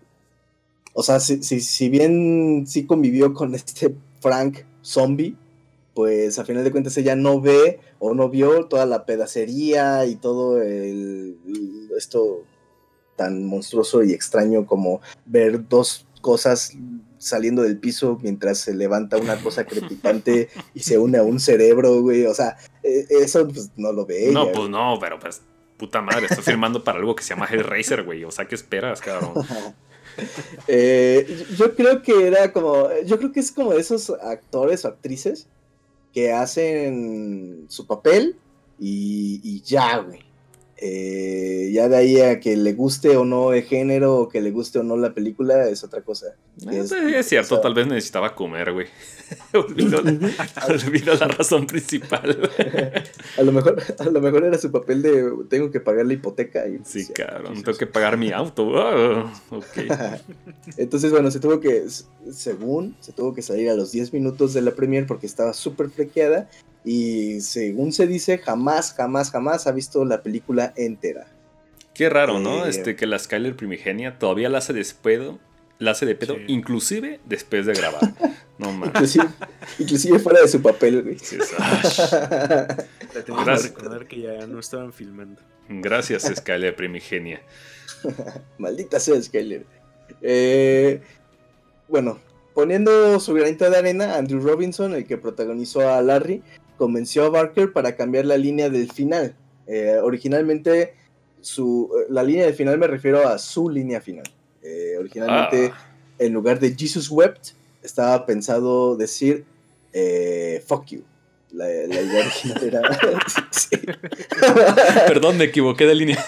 O sea, si, si, si bien sí convivió con este Frank zombie, pues a final de cuentas ella no ve o no vio toda la pedacería y todo el, esto tan monstruoso y extraño como ver dos cosas saliendo del piso mientras se levanta una cosa crepitante y se une a un cerebro, güey. O sea, eh, eso pues no lo ve. no, ella, pues güey. no, pero pues, puta madre, estoy firmando para algo que se llama Hellraiser, güey. O sea, ¿qué esperas, cabrón? Eh, yo creo que era como, yo creo que es como de esos actores o actrices que hacen su papel y, ya, güey. Eh, ya de ahí a que le guste o no el género o que le guste o no la película es otra cosa. Eh, Es- es, cierto, o sea- tal vez necesitaba comer, güey. olvido, la, razón principal. A lo mejor, a lo mejor era su papel de tengo que pagar la hipoteca y Sí, ya. cabrón, tengo que pagar mi auto. Ah. Entonces, bueno, se tuvo que, según, se tuvo que salir a los 10 minutos de la premier porque estaba súper flequeada y según se dice, jamás, jamás, jamás ha visto la película entera. Qué raro, ¿no? Eh, Este, que la Skyler primigenia todavía la hace de pedo, la hace de pedo, Sí. inclusive después de grabar. No mames. Inclusive, inclusive fuera de su papel, güey. Sí, La tengo que Gracias. recordar que ya no estaban filmando. Gracias, Skyler primigenia. Maldita sea Skyler. Eh, bueno, poniendo su granito de arena, Andrew Robinson, el que protagonizó a Larry, convenció a Barker para cambiar la línea del final. Eh, originalmente, su, eh, la línea del final me refiero a su línea final. Eh, originalmente, Ah. en lugar de Jesus Wept, estaba pensado decir eh, Fuck you. La, la idea original era. sí. Perdón, me equivoqué de línea.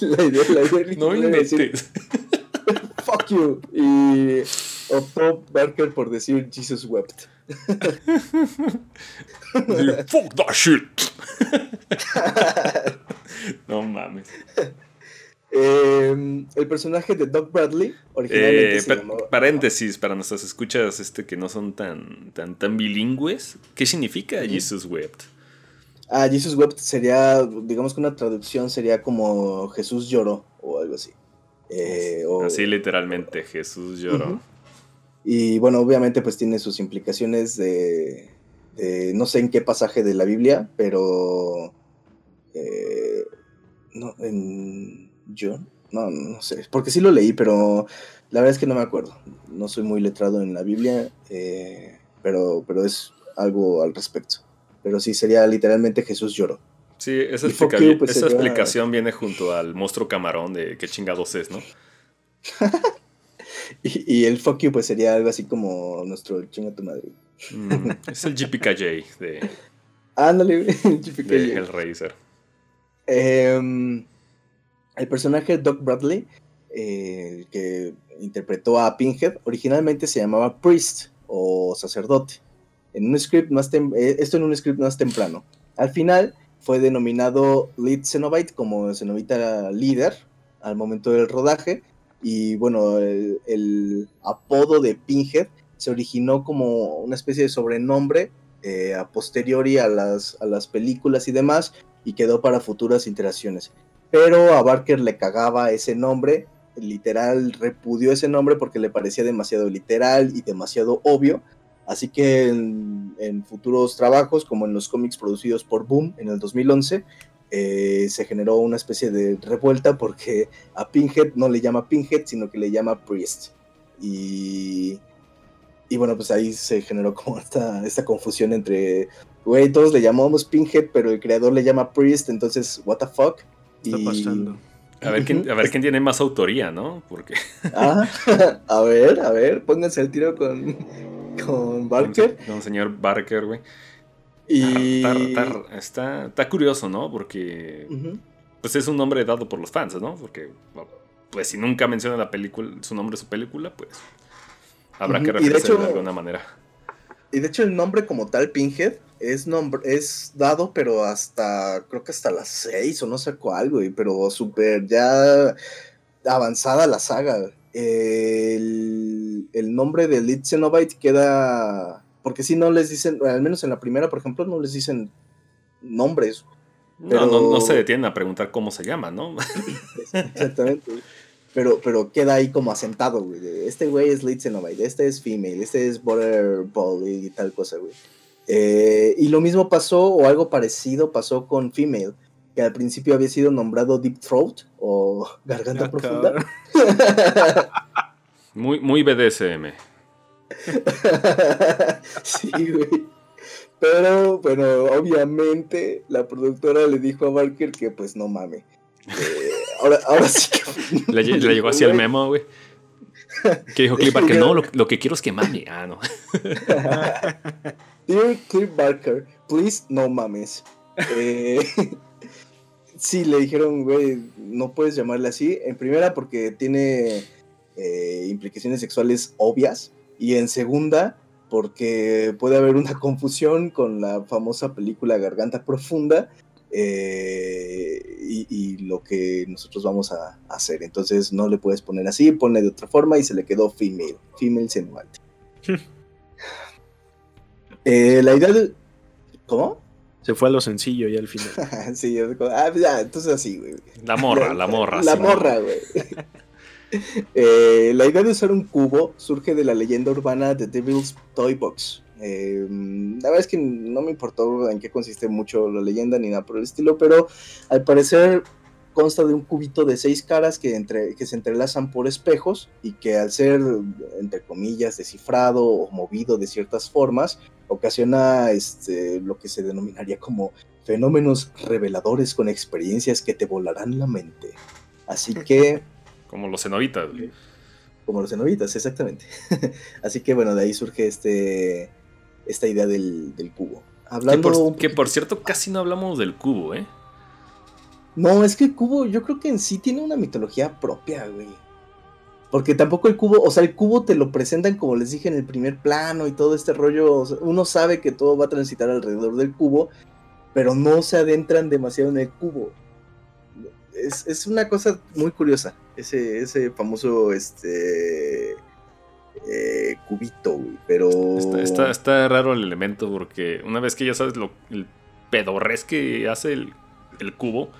la idea, la idea No era decir, fuck you. Y optó Barker por decir Jesus wept. Fuck that shit. No mames. Eh, el personaje de Doc Bradley originalmente Eh, se paréntesis para nuestras escuchas este, que no son tan, tan, tan bilingües. ¿Qué significa Jesus Wept? Ah, Jesus wept sería, digamos que una traducción sería como Jesús lloró o algo así. Eh, o- Así literalmente, Jesús lloró. Y bueno, obviamente pues tiene sus implicaciones de, de no sé en qué pasaje de la Biblia, pero... eh, no, en John. No, no sé, porque sí lo leí, pero la verdad es que no me acuerdo. No soy muy letrado en la Biblia, eh, pero, pero es algo al respecto. Pero sí, sería literalmente Jesús lloró. Sí, esa, explica- you, pues, esa sería- explicación viene junto al monstruo camarón de qué chingados es, ¿no? Y, y el fuck you, pues sería algo así como nuestro chinga tu madre. Mm, es el GPKJ de, Ándale, GPK. de Hellraiser. Em, el personaje Doc Bradley, eh, que interpretó a Pinhead, originalmente se llamaba Priest o sacerdote. En un script más eh, esto en un script más temprano. Al final fue denominado Lead Cenobite como Cenobita líder al momento del rodaje. Y bueno, el, apodo de Pinhead se originó como una especie de sobrenombre eh, a posteriori a las, a las películas y demás y quedó para futuras iteraciones. Pero a Barker le cagaba ese nombre, literal repudió ese nombre porque le parecía demasiado literal y demasiado obvio. Así que en, futuros trabajos, como en los cómics producidos por Boom en el 2011, eh, se generó una especie de revuelta porque a Pinhead no le llama Pinhead, sino que le llama Priest. Y, y bueno, pues ahí se generó como esta, esta confusión entre, güey, todos le llamamos Pinhead, pero el creador le llama Priest, entonces, what the fuck. ¿Qué está Y- pasando? A ver, quién, a ver quién tiene más autoría, ¿no? Porque Ah, a ver, a ver, pónganse el tiro con, con Barker. Con el señor Barker, güey. Y... Está, está- está- está curioso, ¿no? Porque pues es un nombre dado por los fans, ¿no? Porque pues si nunca menciona la película, su nombre de su película, pues habrá que de referirse de, hecho- alguna manera. Y de hecho el nombre como tal, Pinhead, es, nombre, es dado, pero hasta, creo que hasta las 6 o no sé cuál, güey, pero súper ya avanzada la saga. El, el nombre de Lead Cenobite queda, porque si no les dicen, al menos en la primera, por ejemplo, no les dicen nombres. No, no, no se detienen a preguntar cómo se llama, ¿no? Exactamente. Pero, pero queda ahí como asentado, güey. Este güey es Lead Cenobite, este es Female, este es Butterball y tal cosa, güey. Eh, y lo mismo pasó, o algo parecido pasó con Female, que al principio había sido nombrado Deep Throat o Garganta Ah, Profunda. Muy, muy BDSM. sí, güey. Pero, bueno, obviamente la productora le dijo a Barker que pues no mame. Eh, ahora, ahora sí que... Le, le llegó así el memo, güey. Que dijo Cliff Barker, no, lo, lo que quiero es que mame. Ah, no. Dear Cliff Barker, please no mames. Eh, sí, le dijeron, güey, no puedes llamarle así. En primera, porque tiene eh, implicaciones sexuales obvias. Y en segunda, porque puede haber una confusión con la famosa película Garganta Profunda. eh, y, lo que nosotros vamos a hacer. Entonces no le puedes poner así, ponle de otra forma y se le quedó female, female Cenobite. Eh, la idea de... ¿Cómo? Se fue a lo sencillo ya al final. sí, ah, pues ya, entonces así, güey. La morra, la morra. La sí. morra, güey. Eh, la idea de usar un cubo surge de la leyenda urbana de Devil's Toy Box. Eh, la verdad es que no me importó en qué consiste mucho la leyenda ni nada por el estilo, pero al parecer consta de un cubito de seis caras que, entre, que se entrelazan por espejos y que al ser, entre comillas, descifrado o movido de ciertas formas, ocasiona este, lo que se denominaría como fenómenos reveladores con experiencias que te volarán la mente. Así que, Como los cenobitas. como los cenobitas, exactamente. Así que bueno, de ahí surge este esta idea del, del cubo. Que Hablando por, un que por cierto, casi no hablamos del cubo, ¿eh? No, es que el cubo yo creo que en sí tiene una mitología propia, güey. Porque tampoco el cubo, o sea, el cubo te lo presentan como les dije en el primer plano y todo este rollo. uno sabe que todo va a transitar alrededor del cubo, pero no se adentran demasiado en el cubo. Es, es una cosa muy curiosa, ese, ese famoso este eh, cubito, güey. Pero. Está, está- raro el elemento porque una vez que ya sabes lo, el pedorrez que hace el, el cubo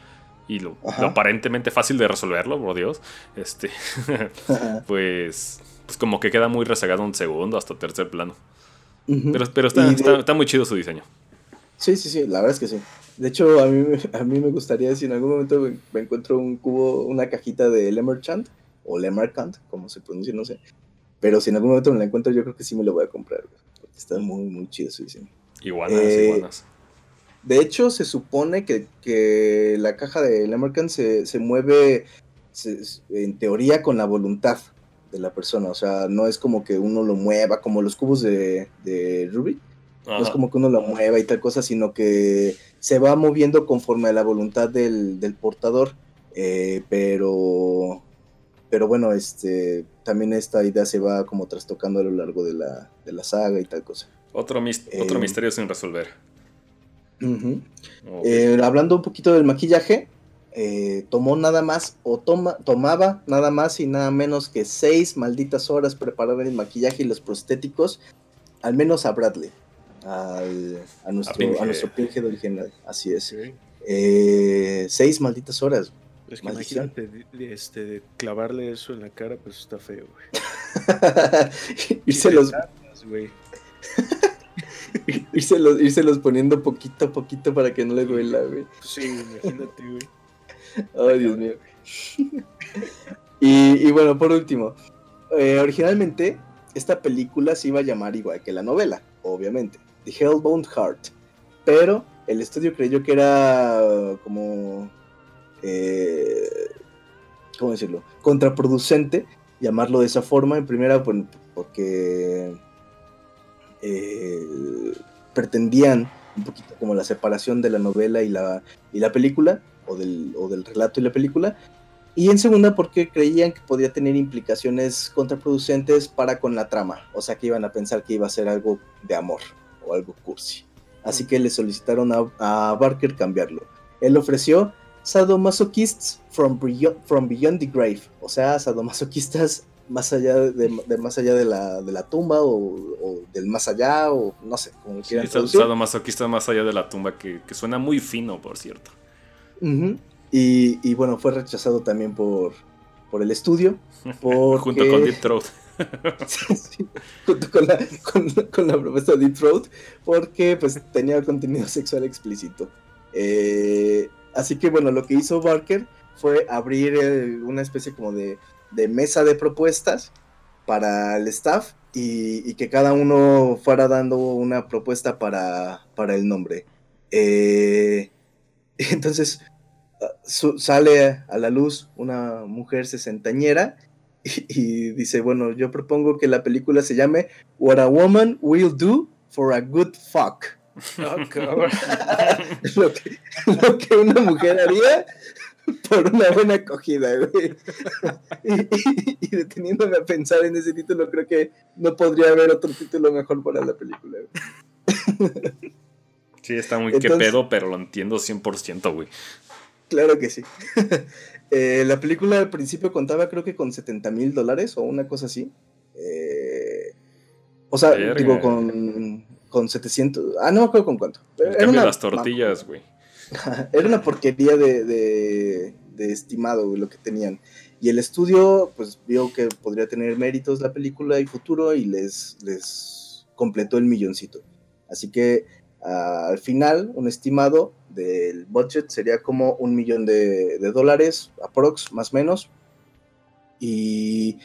y lo, aparentemente fácil de resolverlo, por Dios, este, pues, pues como que queda muy rezagado un segundo hasta tercer plano. Pero, pero está, de- está, está muy chido su diseño. Sí, sí, sí, la verdad es que sí. De hecho, a mí, a mí me gustaría si en algún momento me, me encuentro un cubo, una cajita de Lemerchant, o Lemarchand, como se pronuncia, no sé. Pero si en algún momento me la encuentro, yo creo que sí me lo voy a comprar, porque está muy, muy chido su diseño. Iguanas, Eh, iguanas. De hecho, se supone que, que la caja de Lemercan se, se mueve se- en teoría con la voluntad de la persona. O sea, no es como que uno lo mueva, como los cubos de, de Ruby. No es como que uno lo mueva y tal cosa, sino que se va moviendo conforme a la voluntad del, del portador. eh, pero, pero bueno, este, también esta idea se va como trastocando a lo largo de la, de la saga y tal cosa. Otro, mis- otro eh, misterio sin resolver. Eh, hablando un poquito del maquillaje, eh, tomó nada más o toma, tomaba nada más y nada menos que seis malditas horas preparar el maquillaje y los prostéticos, al menos a Bradley, al- a, nuestro, a, nuestro Pinhead original, así es. Eh, seis malditas horas. Es que imagínate, de- de- este, de clavarle eso en la cara, pues está feo, güey. irse, los, güey. irse, los, irselos poniendo poquito a poquito para que no le duela, güey. Pues sí, imagínate, güey. Ay, Dios mío. y, y bueno, por último, eh, originalmente esta película se iba a llamar igual que la novela, obviamente, The Hellbound Heart. Pero el estudio creyó que era como, eh, ¿cómo decirlo? Contraproducente llamarlo de esa forma. En primera, porque eh, pretendían un poquito como la separación de la novela y la, y la película, o del, o del relato y la película. Y en segunda, porque creían que podía tener implicaciones contraproducentes para con la trama. O sea, que iban a pensar que iba a ser algo de amor o algo cursi. Así que le solicitaron a, a Barker cambiarlo. Él ofreció Sadomasochists from from beyond the Grave. O sea, sadomasoquistas más allá de, de más allá de la, de la tumba o, o del más allá o no sé, como lo Sí, quieran sa- traducir. sadomasoquista más allá de la tumba, que, que suena muy fino, por cierto. Y, y bueno, fue rechazado también por, por el estudio. Porque... Junto con Deep Throat. Sí, junto con la, con, con la propuesta de Deep Throat, porque pues tenía contenido sexual explícito. Eh, así que bueno, lo que hizo Barker fue abrir eh, una especie como de, de mesa de propuestas para el staff y, y que cada uno fuera dando una propuesta para, para el nombre. Eh, entonces ah, su- sale a la luz una mujer sesentañera y, y dice, bueno, yo propongo que la película se llame What a Woman Will Do for a Good Fuck. Cabrón. lo, que, lo que una mujer haría por una buena acogida, güey. Y, y- y deteniéndome a pensar en ese título, creo que no podría haber otro título mejor para la película. güey. Sí, está muy que Entonces- pedo, pero lo entiendo 100%, güey. Claro que sí. Eh, la película al principio contaba creo que con 70 mil dólares o una cosa así. Eh, o sea, Verga. digo, con, con 700... Ah, no me acuerdo con cuánto. El Era una- las tortillas, güey. Era una porquería de, de, de estimado güey, lo que tenían. Y el estudio, pues, vio que podría tener méritos la película y futuro y les, les completó el milloncito. Así que ah, al final, un estimado del budget sería como un millón de, de dólares, aprox, más o menos. Y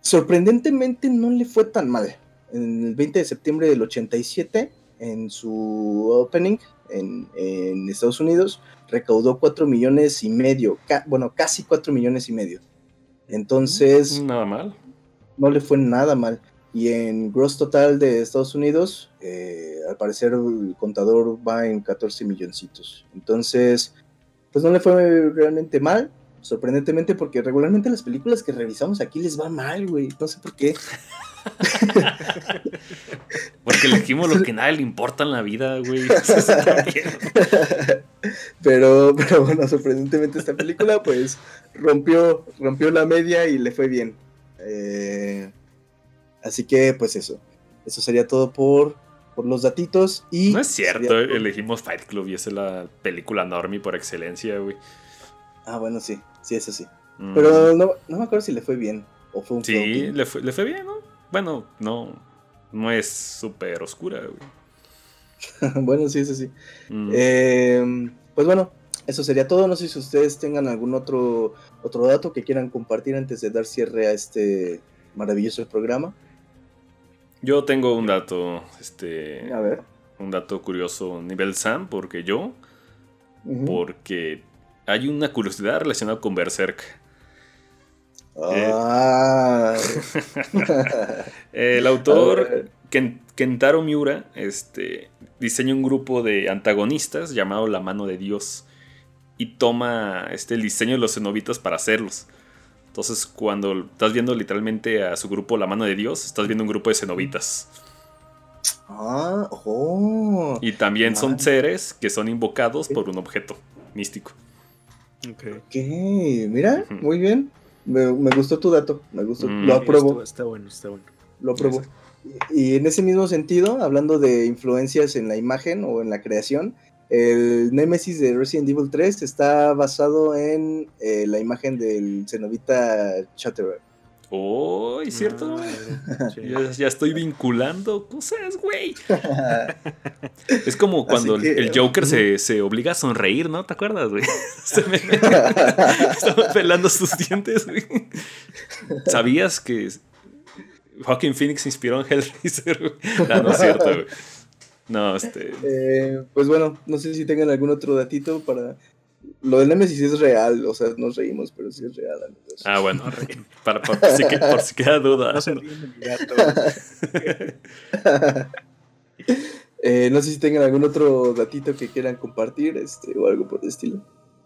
sorprendentemente no le fue tan mal. En el 20 de septiembre del 87, en su opening en, en Estados Unidos, recaudó 4 millones y medio, ca- bueno, casi 4 millones y medio. Entonces, Nada mal. no le fue nada mal. Y en gross total de Estados Unidos, eh, al parecer el contador va en 14 milloncitos. Entonces, pues no le fue realmente mal, sorprendentemente, porque regularmente las películas que revisamos aquí les va mal, güey. No sé por qué. Porque elegimos lo que a nadie le importa en la vida, güey. Pero, pero bueno, sorprendentemente esta película, pues rompió, rompió la media y le fue bien. Eh, así que, pues eso. Eso sería todo por, por los datitos. Y No es cierto, elegimos Fight Club y esa es la película normie por excelencia, güey. Ah, bueno, sí, sí, eso sí. Mm. Pero no, no me acuerdo si le fue bien o fue un Sí, le fue, le fue bien, ¿no? Bueno, no, no es súper oscura, güey. bueno, sí, sí, sí. Mm. Eh, pues bueno, eso sería todo. No sé si ustedes tengan algún otro, otro dato que quieran compartir antes de dar cierre a este maravilloso programa. Yo tengo un dato, este, A ver. un dato curioso nivel Sam, porque yo, porque hay una curiosidad relacionada con Berserk. Ah, El autor Kentaro Miura este, diseña un grupo de antagonistas llamado La Mano de Dios y toma este, el diseño de los cenobitas para hacerlos. Entonces, cuando estás viendo literalmente a su grupo La Mano de Dios, estás viendo un grupo de cenobitas. ah, oh. Y también son seres que son invocados por un objeto místico. Ok. Ok, mira, muy bien. Me, me gustó tu dato, me gustó. Mm. Lo apruebo, Está, está bueno, está bueno. lo apruebo. Y en ese mismo sentido, hablando de influencias en la imagen o en la creación, el Nemesis de Resident Evil 3 está basado en eh, la imagen del cenobita Chatterer. ¡Oh! ¿es cierto? Ah, sí. Ya, ya estoy vinculando cosas, güey. Es como cuando que- el Joker se, se obliga a sonreír, ¿no? ¿Te acuerdas, güey? Se me- Estaba pelando sus dientes, güey. ¿Sabías que Joaquin Phoenix inspiró en Hellraiser, güey? No, no es cierto, güey. No, este... Eh, pues bueno, no sé si tengan algún otro datito para... Lo del Nemesis es real, o sea, nos reímos, pero sí es real, amigos. Ah, bueno. Para, por, si, que- por si queda duda. No se ríen de mi gato. Eh, no sé si tengan algún otro datito que quieran compartir, este, o algo por el estilo.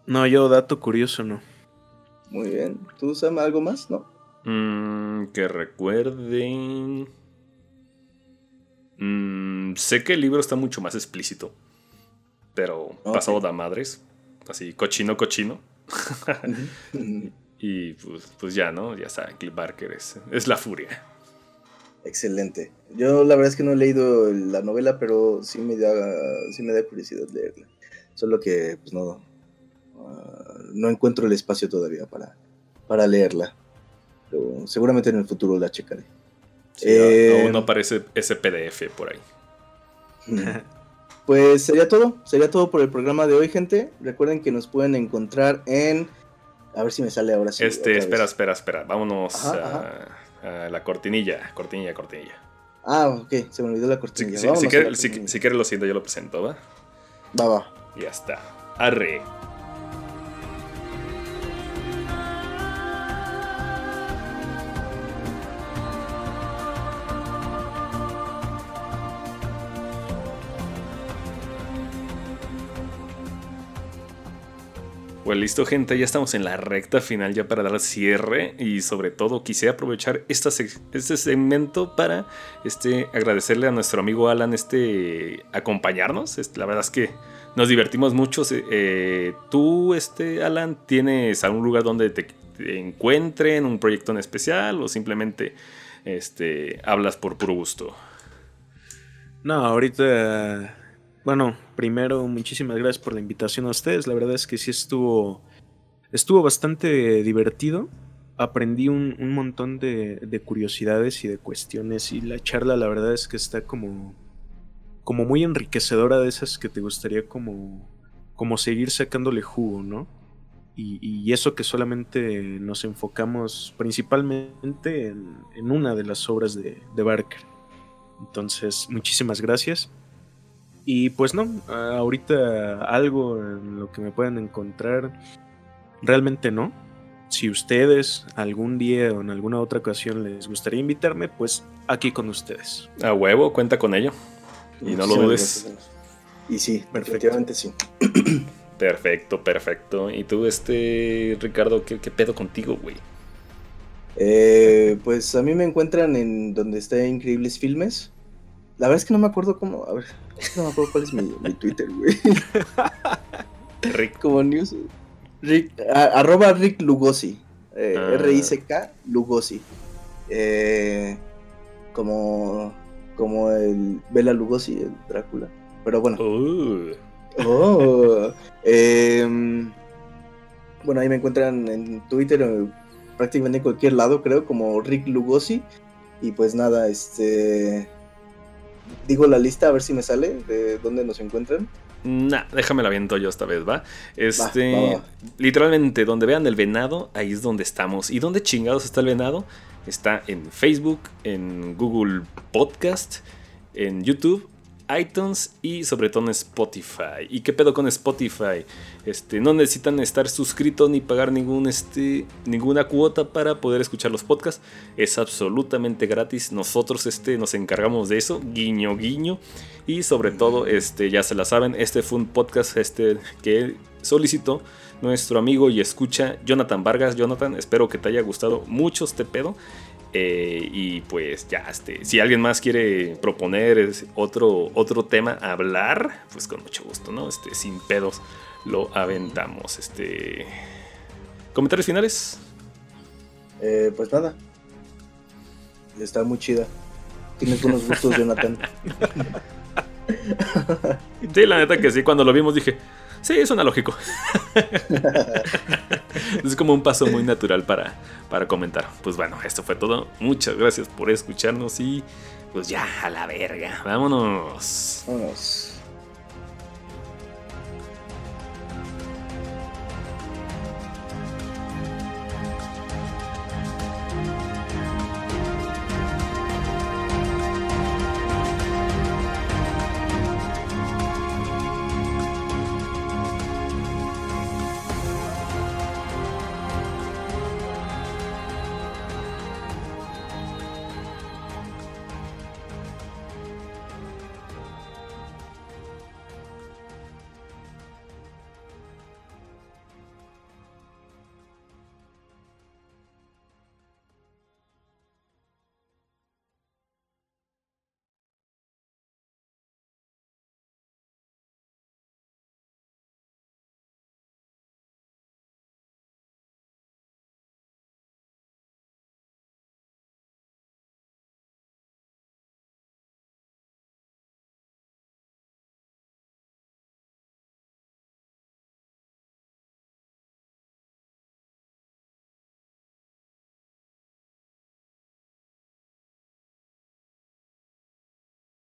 No, yo dato curioso no. Muy bien. ¿Tú, Sam, algo más? ¿No? Mm, que recuerden. Mm, sé que el libro está mucho más explícito. Pero pasado de madres. Así, cochino, cochino. Y pues, pues ya, ¿no? Ya saben, Cliff Barker es, es la furia. Excelente. Yo la verdad es que no he leído la novela, pero sí me da, sí me da curiosidad leerla. Solo que pues no, ah, no encuentro el espacio todavía para, para leerla. Pero seguramente en el futuro la checaré. Sí, Eh, Aún no aparece ese PDF por ahí. Pues sería todo, sería todo por el programa de hoy, gente. Recuerden que nos pueden encontrar en... A ver si me sale ahora sí. Este, vez. espera, espera, espera. Vámonos Ajá, a, a la cortinilla. Cortinilla, cortinilla. Ah, ok, se me olvidó la si, si, si- cortinilla. si quiere lo siento, yo lo presento, ¿va? Va, va. Ya está. Arre. Pues listo gente, ya estamos en la recta final ya para dar cierre y sobre todo quise aprovechar este segmento para este, agradecerle a nuestro amigo Alan este, acompañarnos. La verdad es que nos divertimos mucho. Eh, ¿Tú, este, Alan, tienes algún lugar donde te, te encuentren, un proyecto en especial o simplemente este, hablas por puro gusto? No, ahorita. Bueno, primero, muchísimas gracias por la invitación a ustedes. La verdad es que sí estuvo. Estuvo bastante divertido. Aprendí un, montón de, de curiosidades y de cuestiones. Y la charla, la verdad es que está como. como muy enriquecedora de esas que te gustaría como. como seguir sacándole jugo, ¿no? Y, y eso que solamente nos enfocamos principalmente en, en una de las obras de, de Barker. Entonces, muchísimas gracias. Y pues no, ah, ahorita algo en lo que me puedan encontrar, realmente no. Si ustedes algún día o en alguna otra ocasión les gustaría invitarme, pues aquí con ustedes. A huevo, cuenta con ello. Y no lo dudes. Y sí, Perfecto. definitivamente sí. Perfecto, perfecto. ¿Y tú, este, Ricardo, qué, qué pedo contigo, güey? Eh, pues a mí me encuentran en donde está Increíbles Filmes. La verdad es que no me acuerdo cómo. A ver, no me acuerdo cuál es mi, mi Twitter, güey. Rick. Como news. Rick, a- arroba Rick Lugosi. eh, Ah. R-I-C-K Lugosi. Eh, como, como el Bela Lugosi, el Drácula. Pero bueno. Uh, Oh, em, bueno, ahí me encuentran en Twitter, o prácticamente en cualquier lado, creo, como Rick Lugosi. Y pues nada, este. Digo la lista a ver si me sale de dónde nos encuentran. Nah, déjame la viento yo esta vez, ¿va? Este, literalmente, donde vean el venado, ahí es donde estamos. ¿Y dónde chingados está el venado? Está en Facebook, en Google Podcast, en YouTube iTunes y sobre todo Spotify. ¿Y qué pedo con Spotify? Este, no necesitan estar suscritos ni pagar ningún, este, ninguna cuota para poder escuchar los podcasts. Es absolutamente gratis. Nosotros este, nos encargamos de eso. Guiño, guiño. Y sobre todo, este, ya se la saben, este fue un podcast este, que solicitó nuestro amigo y escucha Jonathan Vargas. Jonathan, espero que te haya gustado mucho este pedo. Eh, y pues ya, este, si alguien más quiere proponer otro, otro tema a hablar, pues con mucho gusto, ¿no? Este, sin pedos lo aventamos. Este. ¿Comentarios finales? Eh, pues nada. Está muy chida. Tienes buenos gustos, Jonathan. sí, la neta que sí, cuando lo vimos dije, Sí, suena lógico. es como un paso muy natural para, para comentar. Pues bueno, esto fue todo. Muchas gracias por escucharnos y pues ya, a la verga. Vámonos. Vámonos.